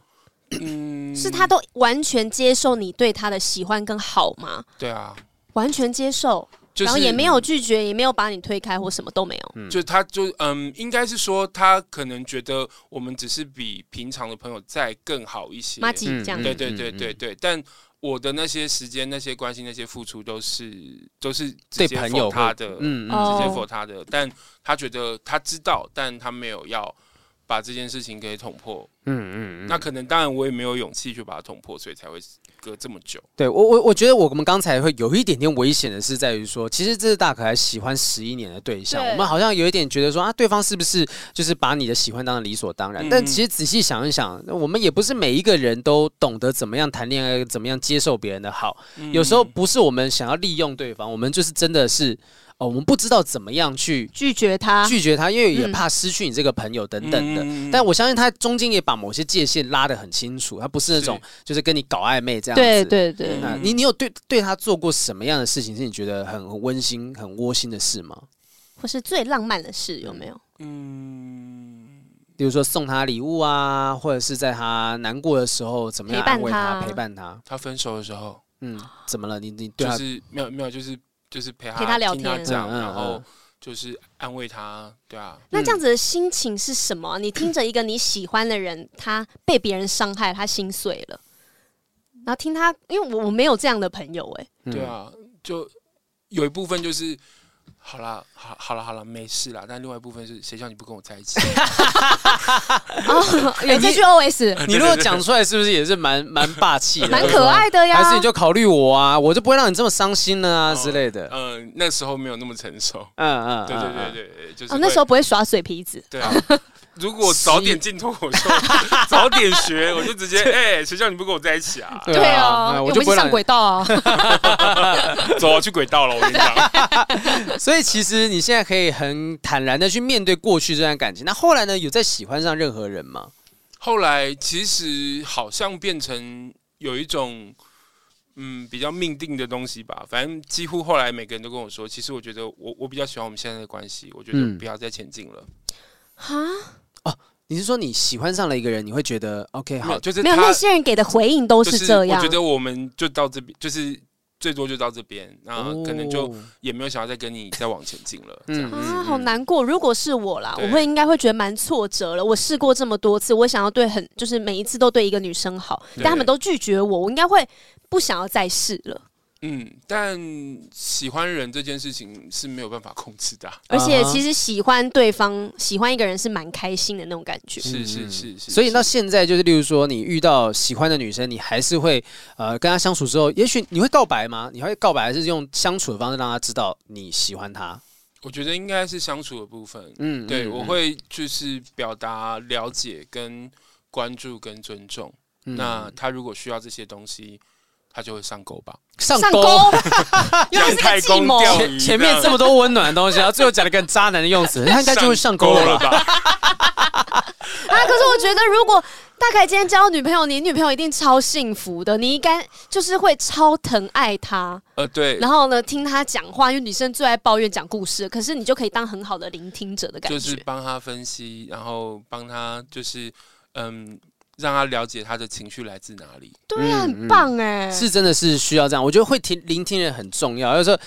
嗯，是他都完全接受你对他的喜欢跟好吗？对啊，完全接受，就是、然后也没有拒绝，也没有把你推开或什么都没有。嗯、就他就嗯，应该是说他可能觉得我们只是比平常的朋友再更好一些，这样。对对对对对，但。我的那些时间、那些关心、那些付出，都是都是直接 for 他的，嗯，直接 for 他的。但他觉得他知道，但他没有要把这件事情给捅破。嗯嗯，那可能当然我也没有勇气去把它捅破，所以才会隔这么久。对我我我觉得我们刚才会有一点点危险的是在于说，其实这是大可还喜欢十一年的对象，对我们好像有一点觉得说啊，对方是不是就是把你的喜欢当成理所当然？嗯、但其实仔细想一想，我们也不是每一个人都懂得怎么样谈恋爱，怎么样接受别人的好。嗯、有时候不是我们想要利用对方，我们就是真的是。哦，我们不知道怎么样去拒绝他，拒绝他，因为也怕失去你这个朋友等等的。嗯、但我相信他中间也把某些界限拉得很清楚，他不是那种就是跟你搞暧昧这样子。对对对，那你你有对对他做过什么样的事情是你觉得很温馨、很窝心的事吗？或是最浪漫的事有没有？嗯，比如说送他礼物啊，或者是在他难过的时候怎么样安慰他、陪伴他。他分手的时候，嗯，怎么了？你你对就是没有没有就是。就是陪他陪他聊天，这样，然后就是安慰他，对啊。那这样子的心情是什么？你听着一个你喜欢的人，他被别人伤害，他心碎了，然后听他，因为我我没有这样的朋友，哎，对啊，就有一部分就是。好啦，好，好了，好了，没事啦。但另外一部分是谁叫你不跟我在一起？哦，有这句 OS，你如果讲出来，是不是也是蛮蛮霸气的，蛮可爱的呀？还是你就考虑我啊？我就不会让你这么伤心了啊之类的。嗯，那时候没有那么成熟。嗯嗯，对对对对，就是。哦，那时候不会耍水皮子。对 啊。如果早点进脱口秀，早点学，我就直接 哎，谁叫你不跟我在一起啊？对啊，我就不会上轨道啊。走啊，去轨道了，我跟你讲。所以其实你现在可以很坦然的去面对过去这段感情。那后来呢？有再喜欢上任何人吗？后来其实好像变成有一种嗯比较命定的东西吧。反正几乎后来每个人都跟我说，其实我觉得我我比较喜欢我们现在的关系，我觉得不要再前进了。哈？哦，你是说你喜欢上了一个人，你会觉得 OK 好？就是没有那些人给的回应都是这样。我觉得我们就到这边，就是最多就到这边，然后可能就也没有想要再跟你再往前进了。这样子啊，好难过。如果是我啦，我会应该会觉得蛮挫折了。我试过这么多次，我想要对很就是每一次都对一个女生好，但他们都拒绝我，我应该会不想要再试了。嗯，但喜欢人这件事情是没有办法控制的，啊，而且其实喜欢对方，喜欢一个人是蛮开心的那种感觉。是是是是。所以到现在，就是例如说，你遇到喜欢的女生，你还是会呃跟她相处之后，也许你会告白吗？你会告白，还是用相处的方式让她知道你喜欢她？我觉得应该是相处的部分。嗯，对，嗯、我会就是表达了解、跟关注、跟尊重。嗯、那她如果需要这些东西。他就会上钩吧，上钩，因为是个计谋。前前面这么多温暖的东西，然后最后讲了个渣男的用词，他应该就会上钩了吧？啊！可是我觉得，如果大概今天交女朋友，你女朋友一定超幸福的，你应该就是会超疼爱她。呃，对。然后呢，听她讲话，因为女生最爱抱怨讲故事，可是你就可以当很好的聆听者的感觉，就是帮她分析，然后帮她就是嗯。让他了解他的情绪来自哪里，对啊，很棒哎、嗯，是真的是需要这样。我觉得会听聆听人很重要。有时候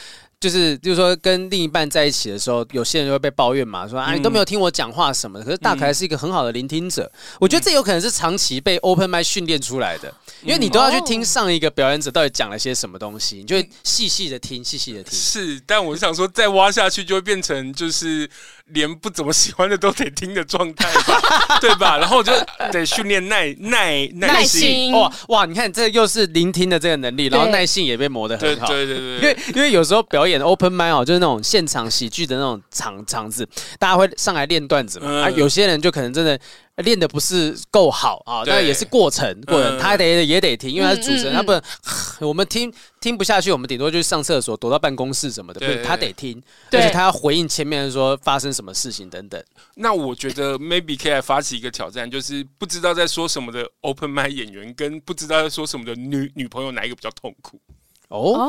就是，就是说跟另一半在一起的时候，有些人就会被抱怨嘛，说啊你都没有听我讲话什么的。可是大可爱是一个很好的聆听者，我觉得这有可能是长期被 open mic 训练出来的，因为你都要去听上一个表演者到底讲了些什么东西，你就会细细的听，细细的听。是，但我想说，再挖下去就会变成就是连不怎么喜欢的都得听的状态吧，对吧？然后我就得训练耐耐耐心。哇哇，你看这又是聆听的这个能力，然后耐性也被磨得很好。对对对对，因为因为有时候表演 open m i d 哦，就是那种现场喜剧的那种场场子，大家会上来练段子嘛。啊，有些人就可能真的。练的不是够好啊，那也是过程，过程他得也得听，因为他是主持人，他不能 我们听听不下去，我们顶多就上厕所，躲到办公室什么的，不是他得听，而且他要回应前面说发生什么事情等等。那我觉得 maybe 可以来发起一个挑战，就是不知道在说什么的 open mic 演员跟不知道在说什么的女女朋友哪一个比较痛苦？哦。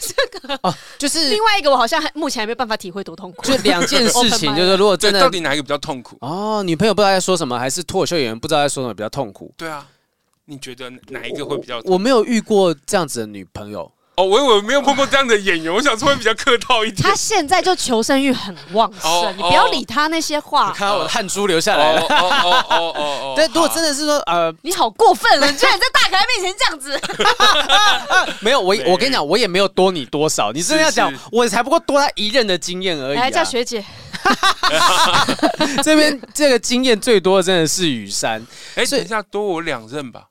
这个哦，就是另外一个，我好像还目前还没有办法体会多痛苦。就两件事情，就是如果真的到底哪一个比较痛苦？哦，女朋友不知道在说什么，还是脱口秀演员不知道在说什么比较痛苦？对啊，你觉得哪一个会比较痛苦？我没有遇过这样子的女朋友。哦，我以为没有碰过这样的演员，我想说会比较客套一点。他现在就求生欲很旺盛，你不要理他那些话。看到我的汗珠流下来了。哦哦哦哦哦。但如果真的是说，呃，你好过分了，你居然在大可爱面前这样子。没有，我我跟你讲，我也没有多你多少。你真的要讲，我才不过多他一任的经验而已。来叫学姐。这边这个经验最多的真的是雨山。哎，等一下，多我两任吧。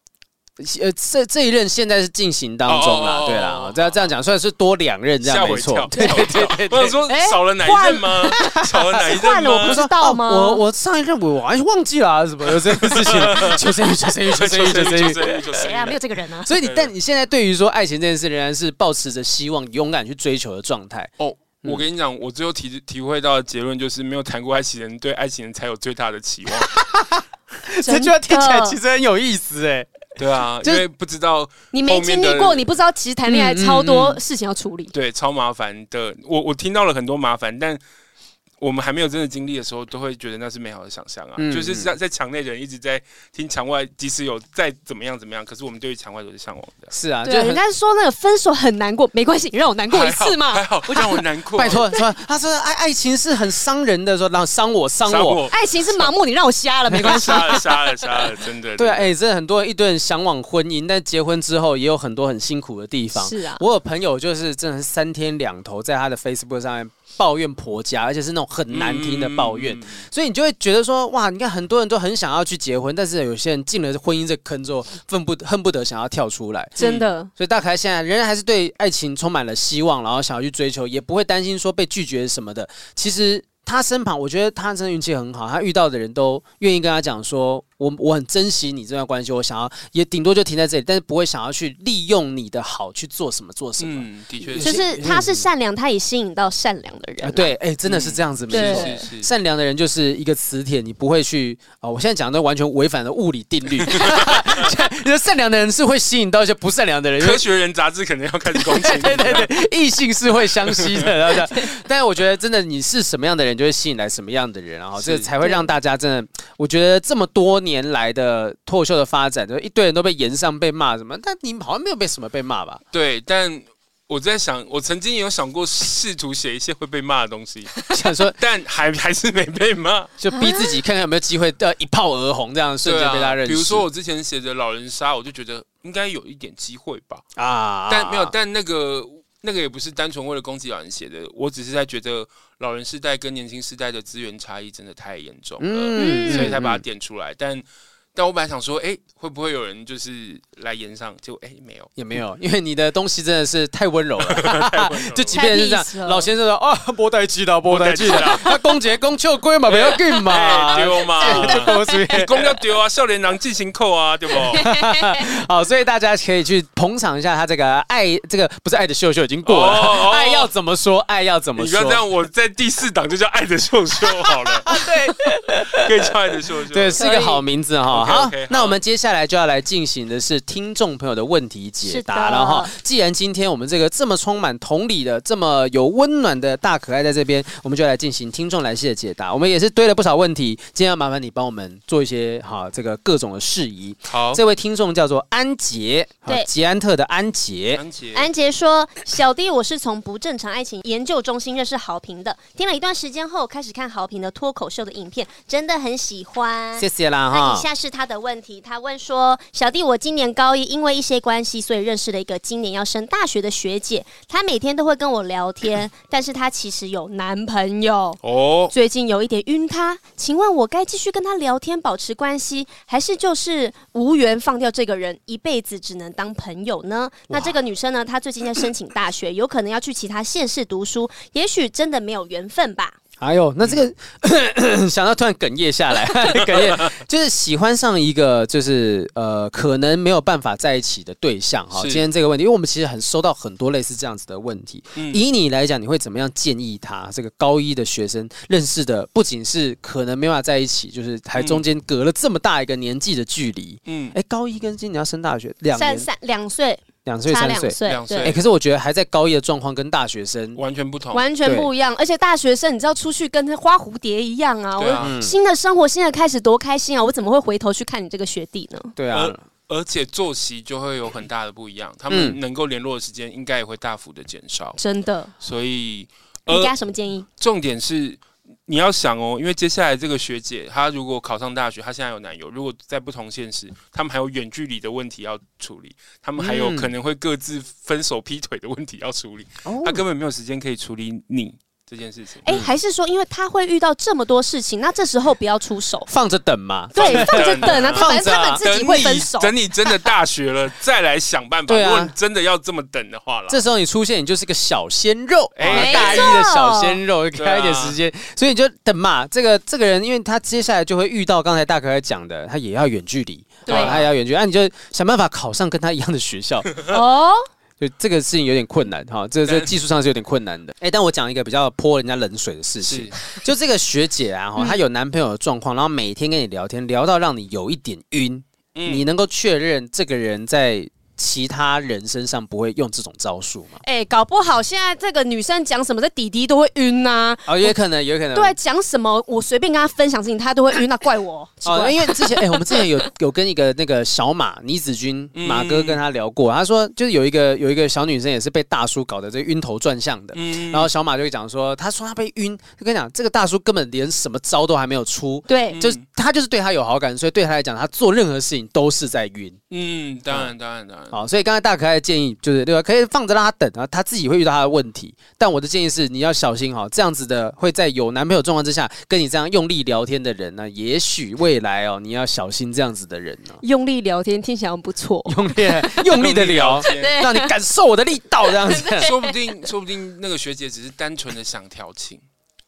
呃，这这一任现在是进行当中啦，对啦，这样这样讲，算是多两任这样没错。对对对对，我说 少了哪一任吗？少了哪一任？我不知道吗？我我上一任我完全忘记了，什么有这个事情？求生欲，求生欲，求生欲，求生欲，谁啊？没有这个人啊。所以你，但你现在对于说爱情这件事，仍然是抱持着希望、勇敢去追求的状态。哦，我跟你讲，我最后体体会到的结论就是，没有谈过爱情的人，对爱情人才有最大的期望。这句话听起来其实很有意思，哎。对啊，因为不知道你没经历过，你不知道其实谈恋爱超多事情要处理，嗯嗯嗯、对，超麻烦的。我我听到了很多麻烦，但。我们还没有真的经历的时候，都会觉得那是美好的想象啊。嗯、就是在在墙内的人一直在听墙外，即使有再怎么样怎么样，可是我们对于墙外都是向往的。是啊，对，人家说那个分手很难过，没关系，你让我难过一次嘛。还 好，不让我难过。拜托，说他说爱爱情是很伤人的，说让伤我伤我。我 爱情是盲目，你让我瞎了没关系。瞎了瞎了瞎了，真的。对啊，哎，真的很多人一堆人向往婚姻，但结婚之后也有很多很辛苦的地方。是啊，我有朋友就是真的是三天两头在他的 Facebook 上面。抱怨婆家，而且是那种很难听的抱怨，嗯、所以你就会觉得说，哇，你看很多人都很想要去结婚，但是有些人进了婚姻这坑之后，恨不恨不得想要跳出来，真的。所以大可爱现在仍然还是对爱情充满了希望，然后想要去追求，也不会担心说被拒绝什么的。其实他身旁，我觉得他真的运气很好，他遇到的人都愿意跟他讲说。我我很珍惜你这段关系，我想要也顶多就停在这里，但是不会想要去利用你的好去做什么做什么。嗯，的确，就是他是善良，他也吸引到善良的人。对，哎，真的是这样子，没错。善良的人就是一个磁铁，你不会去啊。我现在讲的完全违反了物理定律。你说善良的人是会吸引到一些不善良的人。科学人杂志可能要开始攻击。对对对，异性是会相吸的，然后但是我觉得真的你是什么样的人，就会吸引来什么样的人，然后这才会让大家真的，我觉得这么多年来的脱口秀的发展，就一堆人都被言上被骂什么，但你好像没有被什么被骂吧？对，但我在想，我曾经也有想过试图写一些会被骂的东西，想说，但还还是没被骂，就逼自己看看有没有机会的一炮而红，这样瞬间被他认识。比如说我之前写的老人杀，我就觉得应该有一点机会吧。啊，但没有，但那个那个也不是单纯为了攻击老人写的，我只是在觉得。老人世代跟年轻世代的资源差异真的太严重了，嗯、所以才把它点出来。嗯、但但我本来想说，哎、欸，会不会有人就是来演上？就哎、欸，没有，也没有，因为你的东西真的是太温柔了。就即便是这样，老先生说啊，波带气的，波带气的，他公节公秋归嘛，不要紧嘛，丢嘛，公要丢啊，少年郎进行扣啊，对不？好，所以大家可以去捧场一下他这个爱，这个不是爱的秀秀已经过了，爱要怎么说，爱要怎么说？你不要这样，我在第四档就叫爱的秀秀好了。对，可以叫爱的秀秀，对，是一个好名字哈。好，那我们接下来就要来进行的是听众朋友的问题解答了哈。既然今天我们这个这么充满同理的、这么有温暖的大可爱在这边，我们就来进行听众来信的解答。我们也是堆了不少问题，今天要麻烦你帮我们做一些哈这个各种的事宜。好，这位听众叫做安杰，对，吉安特的安杰。安杰，安杰说：“小弟，我是从不正常爱情研究中心认识豪平的，听了一段时间后，开始看豪平的脱口秀的影片，真的很喜欢。谢谢啦哈。以下是。他的问题，他问说：“小弟，我今年高一，因为一些关系，所以认识了一个今年要升大学的学姐。她每天都会跟我聊天，但是她其实有男朋友哦。最近有一点晕她，请问我该继续跟她聊天保持关系，还是就是无缘放掉这个人，一辈子只能当朋友呢？那这个女生呢？她最近在申请大学，有可能要去其他县市读书，也许真的没有缘分吧。”哎呦，那这个、嗯、想到突然哽咽下来，哽咽就是喜欢上一个就是呃可能没有办法在一起的对象哈。今天这个问题，因为我们其实很收到很多类似这样子的问题。嗯、以你来讲，你会怎么样建议他这个高一的学生认识的不仅是可能没办法在一起，就是还中间隔了这么大一个年纪的距离。嗯，哎，高一跟今年要升大学两年，三两岁。两岁三岁，两岁。哎，可是我觉得还在高一的状况跟大学生完全不同，完全不一样。而且大学生，你知道出去跟花蝴蝶一样啊！我新的生活，新的开始，多开心啊！我怎么会回头去看你这个学弟呢？对啊，而且作息就会有很大的不一样，他们能够联络的时间应该也会大幅的减少。真的。所以你给他什么建议？重点是。你要想哦，因为接下来这个学姐，她如果考上大学，她现在有男友，如果在不同现实，他们还有远距离的问题要处理，他们还有可能会各自分手劈腿的问题要处理，她根本没有时间可以处理你。这件事情，哎，还是说，因为他会遇到这么多事情，那这时候不要出手，放着等嘛？对，放着等。啊，反正他们自己会分手。等你真的大学了，再来想办法。如果你真的要这么等的话了，这时候你出现，你就是个小鲜肉，哎，大一的小鲜肉，给他一点时间，所以你就等嘛。这个这个人，因为他接下来就会遇到刚才大可在讲的，他也要远距离，对，他也要远距离，那你就想办法考上跟他一样的学校。哦。就这个事情有点困难哈，这这技术上是有点困难的。哎，但我讲一个比较泼人家冷水的事情，就这个学姐啊，哈，她有男朋友的状况，然后每天跟你聊天，聊到让你有一点晕，你能够确认这个人在。其他人身上不会用这种招数吗？哎、欸，搞不好现在这个女生讲什么，这弟弟都会晕呐、啊。哦，也可能，也可能。对，讲什么，我随便跟他分享事情，他都会晕，那怪我。哦，因为之前，哎、欸，我们之前有有跟一个那个小马倪子君马哥跟他聊过，他说就是有一个有一个小女生也是被大叔搞得这晕头转向的。嗯。然后小马就会讲说，他说他被晕，就跟你讲，这个大叔根本连什么招都还没有出。对。就是他就是对他有好感，所以对他来讲，他做任何事情都是在晕。嗯，当然，当然，当然。好，所以刚才大可。爱的建议就是对吧？可以放着让他等啊，他自己会遇到他的问题。但我的建议是，你要小心哈，这样子的会在有男朋友状况之下跟你这样用力聊天的人呢，也许未来哦，你要小心这样子的人呢。用力聊天听起来很不错，用力 用力的聊，让你感受我的力道，这样子，说不定说不定那个学姐只是单纯的想调情。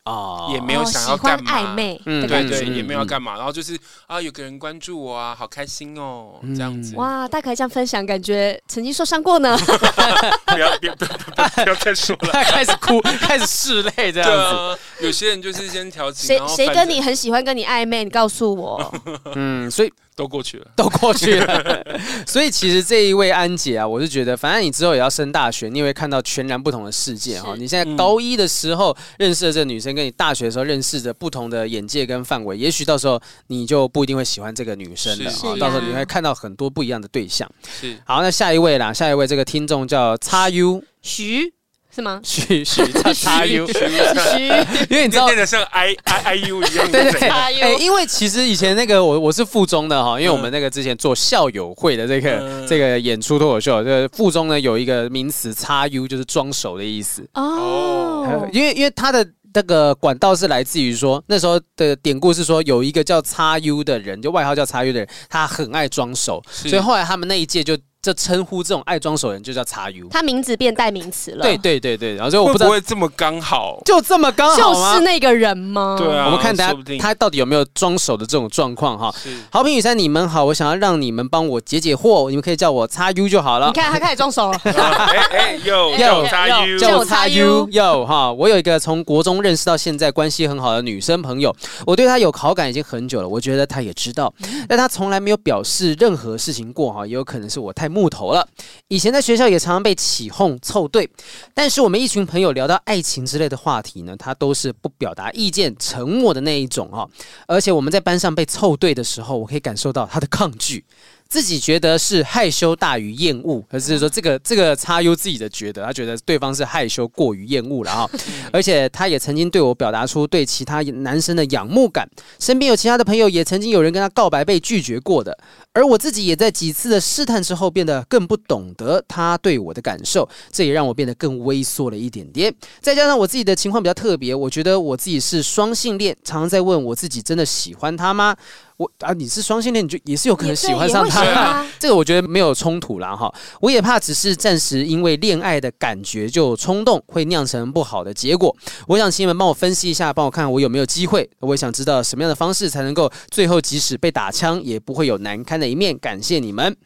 哦，也没有想要干嘛，暧昧，嗯，对对，也没有要干嘛，然后就是啊，有个人关注我啊，好开心哦，这样子。哇，大可这样分享，感觉曾经受伤过呢。不要，不要，不要，不要再说了，开始哭，开始拭泪，这样子。有些人就是先调情，谁谁跟你很喜欢跟你暧昧，你告诉我。嗯，所以。都过去了，都过去了。所以其实这一位安姐啊，我是觉得，反正你之后也要升大学，你也会看到全然不同的世界哈。你现在高一的时候认识的这个女生，跟你大学的时候认识的不同的眼界跟范围，也许到时候你就不一定会喜欢这个女生了。哈，到时候你会看到很多不一样的对象。是，好，那下一位啦，下一位这个听众叫叉 U 徐。是吗？徐徐 叉叉 U，徐，因为你知道，变得像 I I I U 一样。对对对，哎，因为其实以前那个我我是附中的哈，因为我们那个之前做校友会的这个这个演出脱口秀，这个附中呢有一个名词叉 U，就是装熟的意思。哦，因为因为他的那个管道是来自于说那时候的典故是说有一个叫叉 U 的人，就外号叫叉 U 的人，他很爱装熟，所以后来他们那一届就。就称呼这种爱装熟人就叫叉 U，他名字变代名词了。对对对对，然后所以我不知道会不会这么刚好，就这么刚好就是那个人吗？对啊，我们看大家他到底有没有装熟的这种状况哈。好评雨山，你们好，我想要让你们帮我解解惑，你们可以叫我叉 U 就好了。你看他开始装熟了，哎哎呦呦叉 U，叫我叉 U 呦哈。我有一个从国中认识到现在关系很好的女生朋友，我对她有好感已经很久了，我觉得她也知道，但她从来没有表示任何事情过哈，也有可能是我太木头了。以前在学校也常常被起哄凑对，但是我们一群朋友聊到爱情之类的话题呢，他都是不表达意见、沉默的那一种哈。而且我们在班上被凑对的时候，我可以感受到他的抗拒。自己觉得是害羞大于厌恶，而是说这个这个叉 U 自己的觉得，他觉得对方是害羞过于厌恶了哈，而且他也曾经对我表达出对其他男生的仰慕感，身边有其他的朋友也曾经有人跟他告白被拒绝过的，而我自己也在几次的试探之后变得更不懂得他对我的感受，这也让我变得更微缩了一点点。再加上我自己的情况比较特别，我觉得我自己是双性恋，常常在问我自己真的喜欢他吗？我啊，你是双性恋，你就也是有可能喜欢上他，啊、这个我觉得没有冲突啦哈。我也怕只是暂时因为恋爱的感觉就冲动，会酿成不好的结果。我想请你们帮我分析一下，帮我看我有没有机会。我也想知道什么样的方式才能够最后即使被打枪也不会有难堪的一面。感谢你们。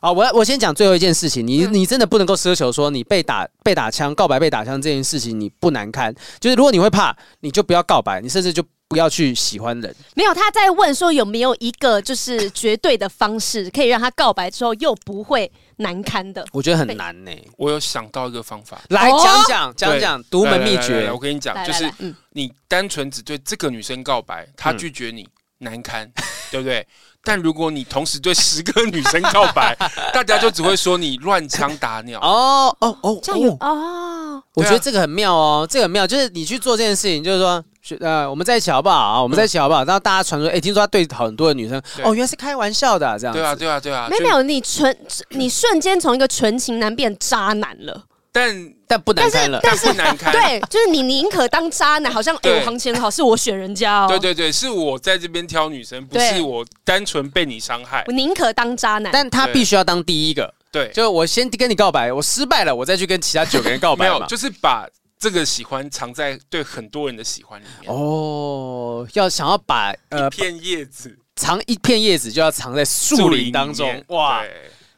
好，我我先讲最后一件事情，你你真的不能够奢求说你被打被打枪告白被打枪这件事情你不难堪，就是如果你会怕，你就不要告白，你甚至就。不要去喜欢人。没有，他在问说有没有一个就是绝对的方式，可以让他告白之后又不会难堪的。我觉得很难呢、欸。我有想到一个方法，来讲讲讲讲独门秘诀。我跟你讲，就是你单纯只对这个女生告白，她拒绝你，难堪，对不对？但如果你同时对十个女生告白，大家就只会说你乱枪打鸟。哦哦哦，这样有哦。我觉得这个很妙哦，这个很妙，就是你去做这件事情，就是说。呃，我们在一起好不好啊？我们在一起好不好？然后大家传说，哎，听说他对很多的女生，哦，原来是开玩笑的，这样。对啊，对啊，对啊。没有没有，你纯你瞬间从一个纯情男变渣男了，但但不难看了，但是不 难看。对，就是你宁可当渣男，好像哎，我行情好，是我选人家哦。对对对，是我在这边挑女生，不是我单纯被你伤害。我宁可当渣男，但他必须要当第一个。对，就我先跟你告白，我失败了，我再去跟其他九个人告白。没有，就是把。这个喜欢藏在对很多人的喜欢里面哦，要想要把呃一片叶子藏一片叶子，就要藏在树林当中哇。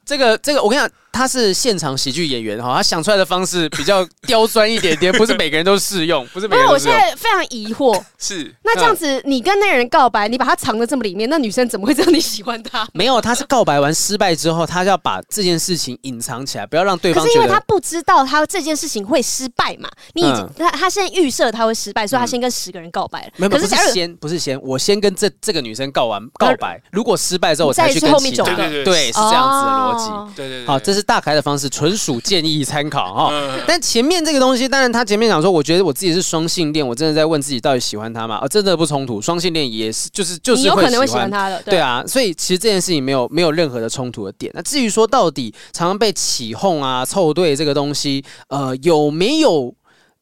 这个这个，我跟你讲，他是现场喜剧演员哈，他想出来的方式比较刁钻一点点，不是每个人都适用，不是每个人都用。因为我现在非常疑惑，是那这样子，你跟那个人告白，你把他藏的这么里面，那女生怎么会知道你喜欢他？没有，他是告白完失败之后，他就要把这件事情隐藏起来，不要让对方。可是因为他不知道他这件事情会失败嘛，你已经他他现在预设他会失败，所以他先跟十个人告白了。可是先不是先，我先跟这这个女生告完告白，如果失败之后，我才去跟其他。对，是这样子的逻辑。对对对。好，这是大凯的方式，纯属建议参考哈。但前面这个东西，当然他前面讲说，我觉得我自己是双性恋，我真的在问自己到底喜欢他吗？啊，真的不冲突，双性恋也是，就是就是有可能会喜欢他的，对啊。所以其实这件事情没有没有任何的冲突的点。那至于说到底常常被起哄啊、凑对这个东西，呃，有没有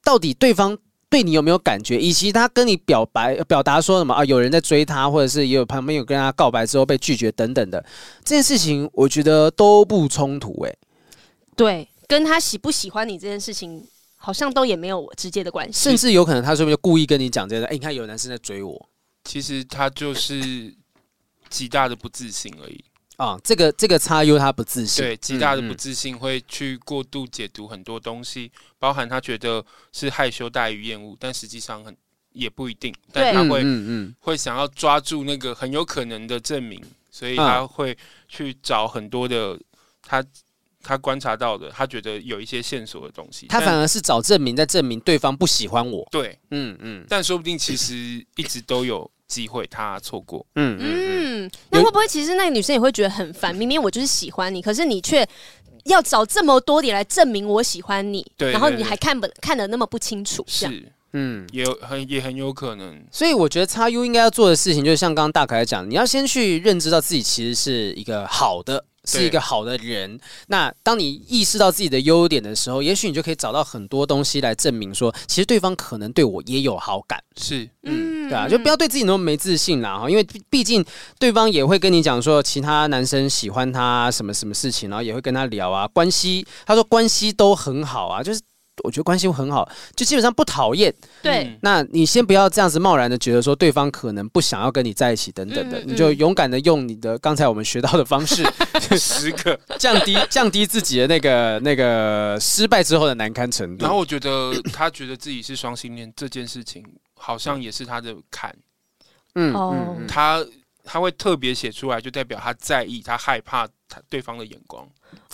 到底对方？对你有没有感觉？以及他跟你表白、表达说什么啊？有人在追他，或者是也有旁边有跟他告白之后被拒绝等等的这件事情，我觉得都不冲突。哎，对，跟他喜不喜欢你这件事情，好像都也没有直接的关系。甚至有可能他是不是故意跟你讲这个。哎，你看有男生在追我，其实他就是极大的不自信而已。啊、哦，这个这个叉 U 他不自信，对，极大的不自信会去过度解读很多东西，包含他觉得是害羞大于厌恶，但实际上很也不一定，但他会嗯嗯。嗯会想要抓住那个很有可能的证明，所以他会去找很多的他他观察到的，他觉得有一些线索的东西，他反而是找证明，在证明对方不喜欢我，对，嗯嗯，但说不定其实一直都有。机会他错过，嗯嗯，那会不会其实那个女生也会觉得很烦？明明我就是喜欢你，可是你却要找这么多点来证明我喜欢你，对，然后你还看不看得那么不清楚？是，嗯，也有很也很有可能。所以我觉得叉 U 应该要做的事情，就是像刚刚大凯讲，你要先去认知到自己其实是一个好的。是一个好的人。那当你意识到自己的优点的时候，也许你就可以找到很多东西来证明说，其实对方可能对我也有好感。是，嗯，对啊，就不要对自己那么没自信啦哈，因为毕竟对方也会跟你讲说，其他男生喜欢他什么什么事情，然后也会跟他聊啊，关系，他说关系都很好啊，就是。我觉得关系很好，就基本上不讨厌。对，那你先不要这样子贸然的觉得说对方可能不想要跟你在一起等等的，嗯嗯、你就勇敢的用你的刚才我们学到的方式，十个降低降低自己的那个那个失败之后的难堪程度。然后我觉得他觉得自己是双性恋这件事情，好像也是他的坎。嗯，嗯，他他会特别写出来，就代表他在意，他害怕他对方的眼光。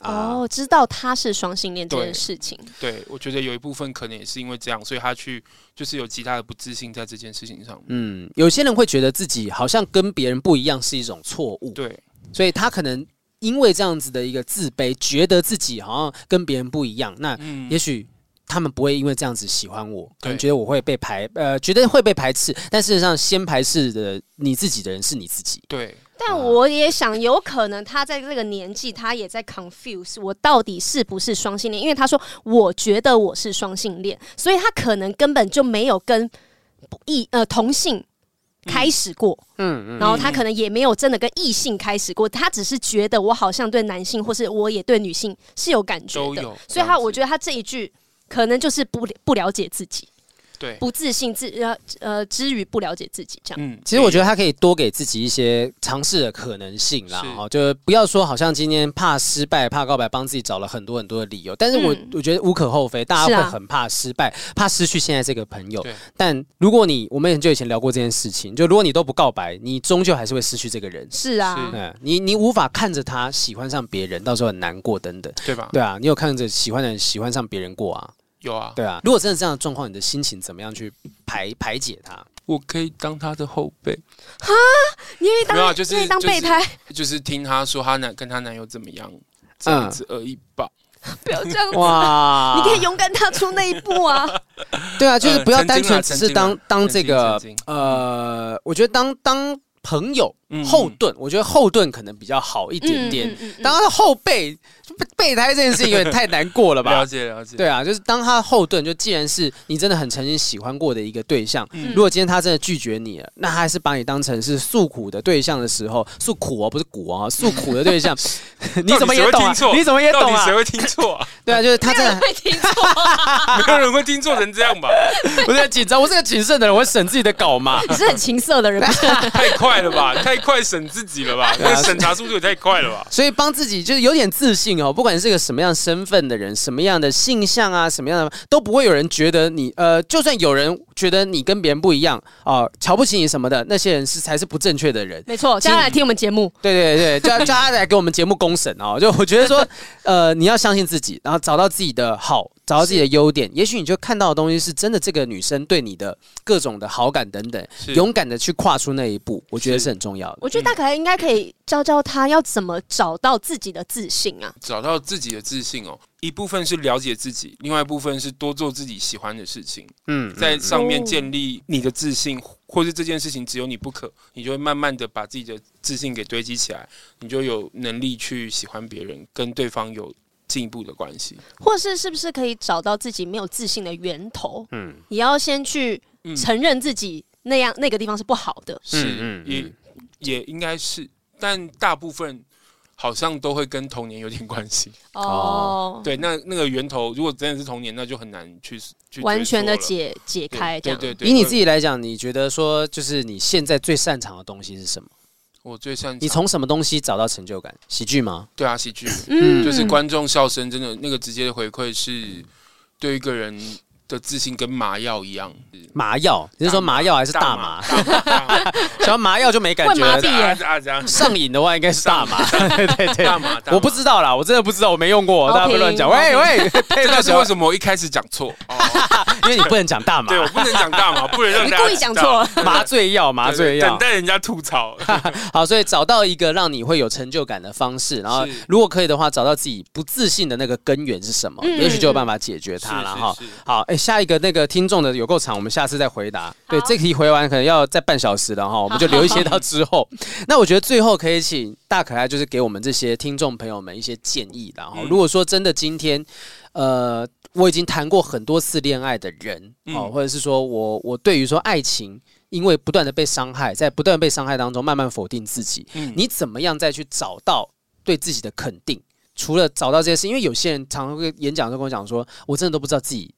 哦，知道他是双性恋这件事情。对，对，我觉得有一部分可能也是因为这样，所以他去就是有极大的不自信在这件事情上。嗯，有些人会觉得自己好像跟别人不一样是一种错误。对，所以他可能因为这样子的一个自卑，觉得自己好像跟别人不一样，那也许他们不会因为这样子喜欢我，可能觉得我会被排，呃，觉得会被排斥。但事实上，先排斥的你自己的人是你自己。对。但我也想，有可能他在这个年纪，他也在 confuse 我到底是不是双性恋，因为他说我觉得我是双性恋，所以他可能根本就没有跟异呃同性开始过，嗯嗯，然后他可能也没有真的跟异性开始过，他只是觉得我好像对男性或是我也对女性是有感觉的，所以他我觉得他这一句可能就是不不了解自己。对，不自信自呃呃，之余不了解自己这样。嗯，其实我觉得他可以多给自己一些尝试的可能性啦，哦，就不要说好像今天怕失败、怕告白，帮自己找了很多很多的理由。但是我、嗯、我觉得无可厚非，大家会很怕失败，啊、怕失去现在这个朋友。但如果你我们很久以前聊过这件事情，就如果你都不告白，你终究还是会失去这个人。是啊，嗯，你你无法看着他喜欢上别人，到时候很难过等等，对吧？对啊，你有看着喜欢的人喜欢上别人过啊？有啊，对啊。如果真的这样的状况，你的心情怎么样去排排解它？我可以当他的后辈。哈，你愿意当？没有、啊，就是愿意当备胎、就是，就是听他说他男跟他男友怎么样，这样子而已吧。不要这样子哇！你可以勇敢踏出那一步啊！对啊，就是不要单纯只是当当这个呃，我觉得当当朋友。后盾，我觉得后盾可能比较好一点点。当他的后背备胎这件事情有点太难过了吧？了解了解。对啊，就是当他的后盾，就既然是你真的很曾经喜欢过的一个对象，如果今天他真的拒绝你了，那他还是把你当成是诉苦的对象的时候，诉苦哦，不是苦哦，诉苦的对象，你怎么也懂？你怎么也懂啊？谁会听错？啊 对啊，就是他真的会听错，没有人会听错成这样吧？我在紧张，我是个谨慎的人，我会审自己的稿嘛。你是很情色的人，太快了吧？太。快审自己了吧？那审查速度也太快了吧？所以帮自己就是有点自信哦。哦不管是个什么样身份的人，什么样的性向啊，什么样的都不会有人觉得你呃，就算有人觉得你跟别人不一样啊、呃，瞧不起你什么的，那些人是才是不正确的人。没错，叫他来听我们节目。对对对，叫叫他来给我们节目公审哦。就我觉得说，呃，你要相信自己，然后找到自己的好。找到自己的优点，也许你就看到的东西是真的。这个女生对你的各种的好感等等，勇敢的去跨出那一步，我觉得是很重要的。我觉得大可爱应该可以教教他要怎么找到自己的自信啊。找到自己的自信哦，一部分是了解自己，另外一部分是多做自己喜欢的事情。嗯，在上面建立你的自信，或是这件事情只有你不可，你就会慢慢的把自己的自信给堆积起来，你就有能力去喜欢别人，跟对方有。进一步的关系，或是是不是可以找到自己没有自信的源头？嗯，也要先去承认自己那样那个地方是不好的。是，嗯，也也应该是，但大部分好像都会跟童年有点关系。哦，对，那那个源头如果真的是童年，那就很难去去完全的解解开。这样，对对对。以你自己来讲，你觉得说就是你现在最擅长的东西是什么？我最擅长。你从什么东西找到成就感？喜剧吗？对啊，喜剧。嗯，就是观众笑声，真的那个直接的回馈是对一个人的自信跟麻药一样。麻药？你是说麻药还是大麻？想要麻药就没感觉。上瘾的话应该是大麻。对对对，大麻。我不知道啦，我真的不知道，我没用过，大家不乱讲。喂喂，这是为什么我一开始讲错？因为你不能讲大麻，对，我不能讲大麻，不能让你故意讲错。麻醉药，麻醉药，等待人家吐槽。好，所以找到一个让你会有成就感的方式，然后如果可以的话，找到自己不自信的那个根源是什么，也许就有办法解决它了哈。好，哎，下一个那个听众的有够长，我们下次再回答。对，这题回完可能要再半小时了哈，我们就留一些到之后。那我觉得最后可以请大可爱就是给我们这些听众朋友们一些建议，然后如果说真的今天，呃。我已经谈过很多次恋爱的人，哦，或者是说我我对于说爱情，因为不断的被伤害，在不断被伤害当中慢慢否定自己，嗯你怎么样再去找到对自己的肯定？除了找到这些事，因为有些人常常会演讲都跟我讲说，我真的都不知道自己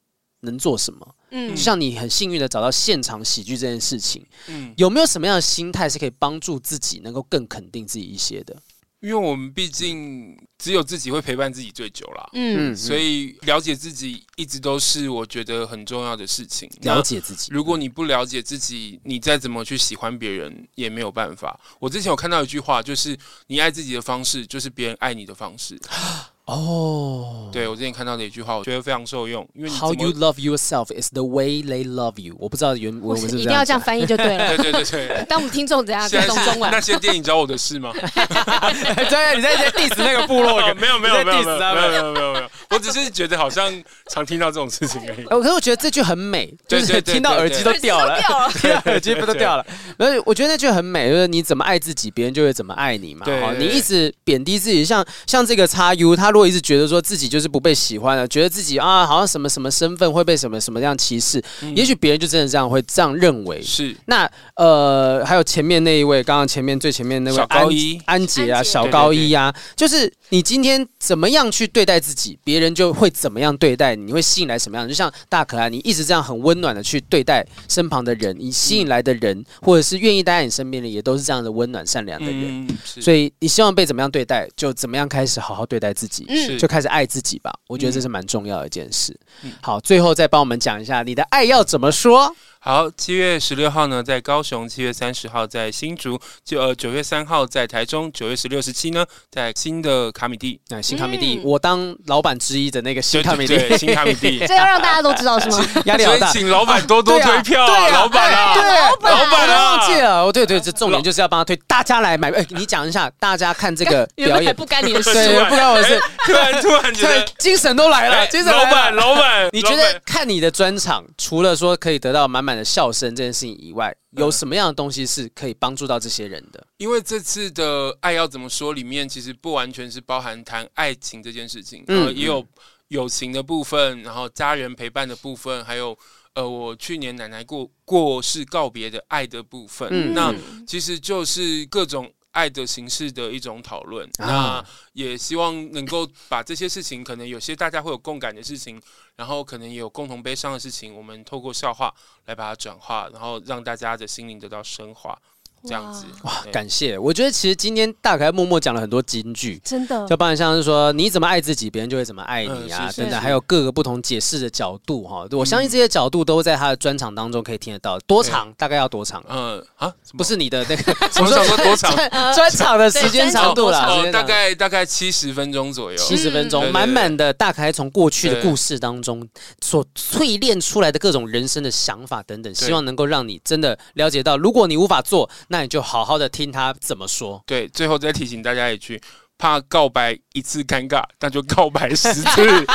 能做什么。嗯，就像你很幸运的找到现场喜剧这件事情，嗯，有没有什么样的心态是可以帮助自己能够更肯定自己一些的？因为我们毕竟只有自己会陪伴自己最久啦，嗯，所以了解自己一直都是我觉得很重要的事情。了解自己，如果你不了解自己，你再怎么去喜欢别人也没有办法。我之前有看到一句话，就是你爱自己的方式，就是别人爱你的方式。哦，对我之前看到的一句话，我觉得非常受用，因为你 How you love yourself is the way they love you。我不知道原文是是一定要这样翻译就对了。对对对对。当我们听众怎样现在懂中文那？些电影找我的事吗？对，你在在 diss 那个部落哦没有没有没有没有没有。没有没有，我只是觉得好像常听到这种事情而已。呃可是我觉得这句很美，就是听到耳机都掉了，听到耳机不都掉了？而且我觉得那句很美，就是你怎么爱自己，别人就会怎么爱你嘛。对你一直贬低自己，像像这个叉 U，他如果一直觉得说自己就是不被喜欢了，觉得自己啊好像什么什么身份会被什么什么这样歧视，也许别人就真的这样会这样认为。是。那呃，还有前面那一位，刚刚前面最前面那位小高一。安安杰。啊，小高一啊，就是你今天怎么样去对待自己，别人就会怎么样对待你，你会吸引来什么样？的？就像大可爱，你一直这样很温暖的去对待身旁的人，你吸引来的人，或者是愿意待在你身边的，也都是这样的温暖善良的人。嗯，所以你希望被怎么样对待，就怎么样开始好好对待自己，嗯就开始爱自己吧。我觉得这是蛮重要的一件事嗯。好，最后再帮我们讲一下你的爱要怎么说。好，七月十六号呢，在高雄；七月三十号在新竹；就呃九月三号在台中；九月十六、十七呢，在新的卡米蒂。那新卡米蒂，嗯我当老板之一的那个新卡米蒂，对对对新卡米蒂。这要让大家都知道是吗？压力好大。请老板多多推票啊，老板啊，对啊，老板我都啊忘记了。哦，对对，这重点就是要帮他推，大家来买。哎，你讲一下，大家看这个原表演，不干你的事。对，不干我的事，突然突然觉对得，精神都来了，哎精神老板。老板，你觉得看你的专场，除了说可以得到满满的笑声这件事情以外，嗯有什么样的东西是可以帮助到这些人的？因为这次的爱要怎么说里面，其实不完全是包含谈爱情这件事情，嗯呃，也有友情的部分，然后家人陪伴的部分，还有呃，我去年奶奶过过世告别的爱的部分。嗯那其实就是各种爱的形式的一种讨论。那，也希望能够把这些事情，可能有些大家会有共感的事情，然后可能也有共同悲伤的事情，我们透过笑话来把它转化，然后让大家的心灵得到升华，这样子。哇，感谢！我觉得其实今天大可爱默默讲了很多金句。真的就包含像是说你怎么爱自己，别人就会怎么爱你啊，等等，还有各个不同解释的角度哈。我相信这些角度都在他的专场当中可以听得到。多长？大概要多长啊？嗯啊，不是你的那个，我想说多长？专场的时间长度啦，哦，大概大概七十分钟左右。七十分钟，满满的大可爱从过去的故事当中所淬炼出来的各种人生的想法等等，希望能够让你真的了解到，如果你无法做，那那你就好好的听他怎么说。对，最后再提醒大家一句：怕告白一次尴尬，那就告白十次，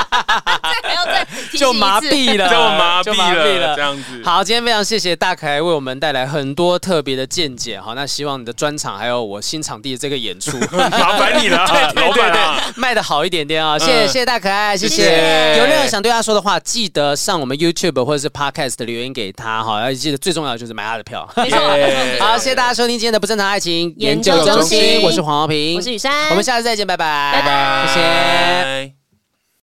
就麻痹了，就麻痹了，这。样子。好，今天非常谢谢大可爱为我们带来很多特别的见解。好，那希望你的专场还有我新场地的这个演出 麻烦你了啊，老板啊！卖的好一点点啊！谢谢嗯谢谢大可爱，谢谢有任何想对他说的话，记得上我们 YouTube 或者是 Podcast 的留言给他哈。要记得最重要的就是买他的票。没错 好，谢谢大家收听今天的不正常爱情研究中心我是黄浩平，我是雨珊，我们下次再见，拜拜，拜拜。谢谢。拜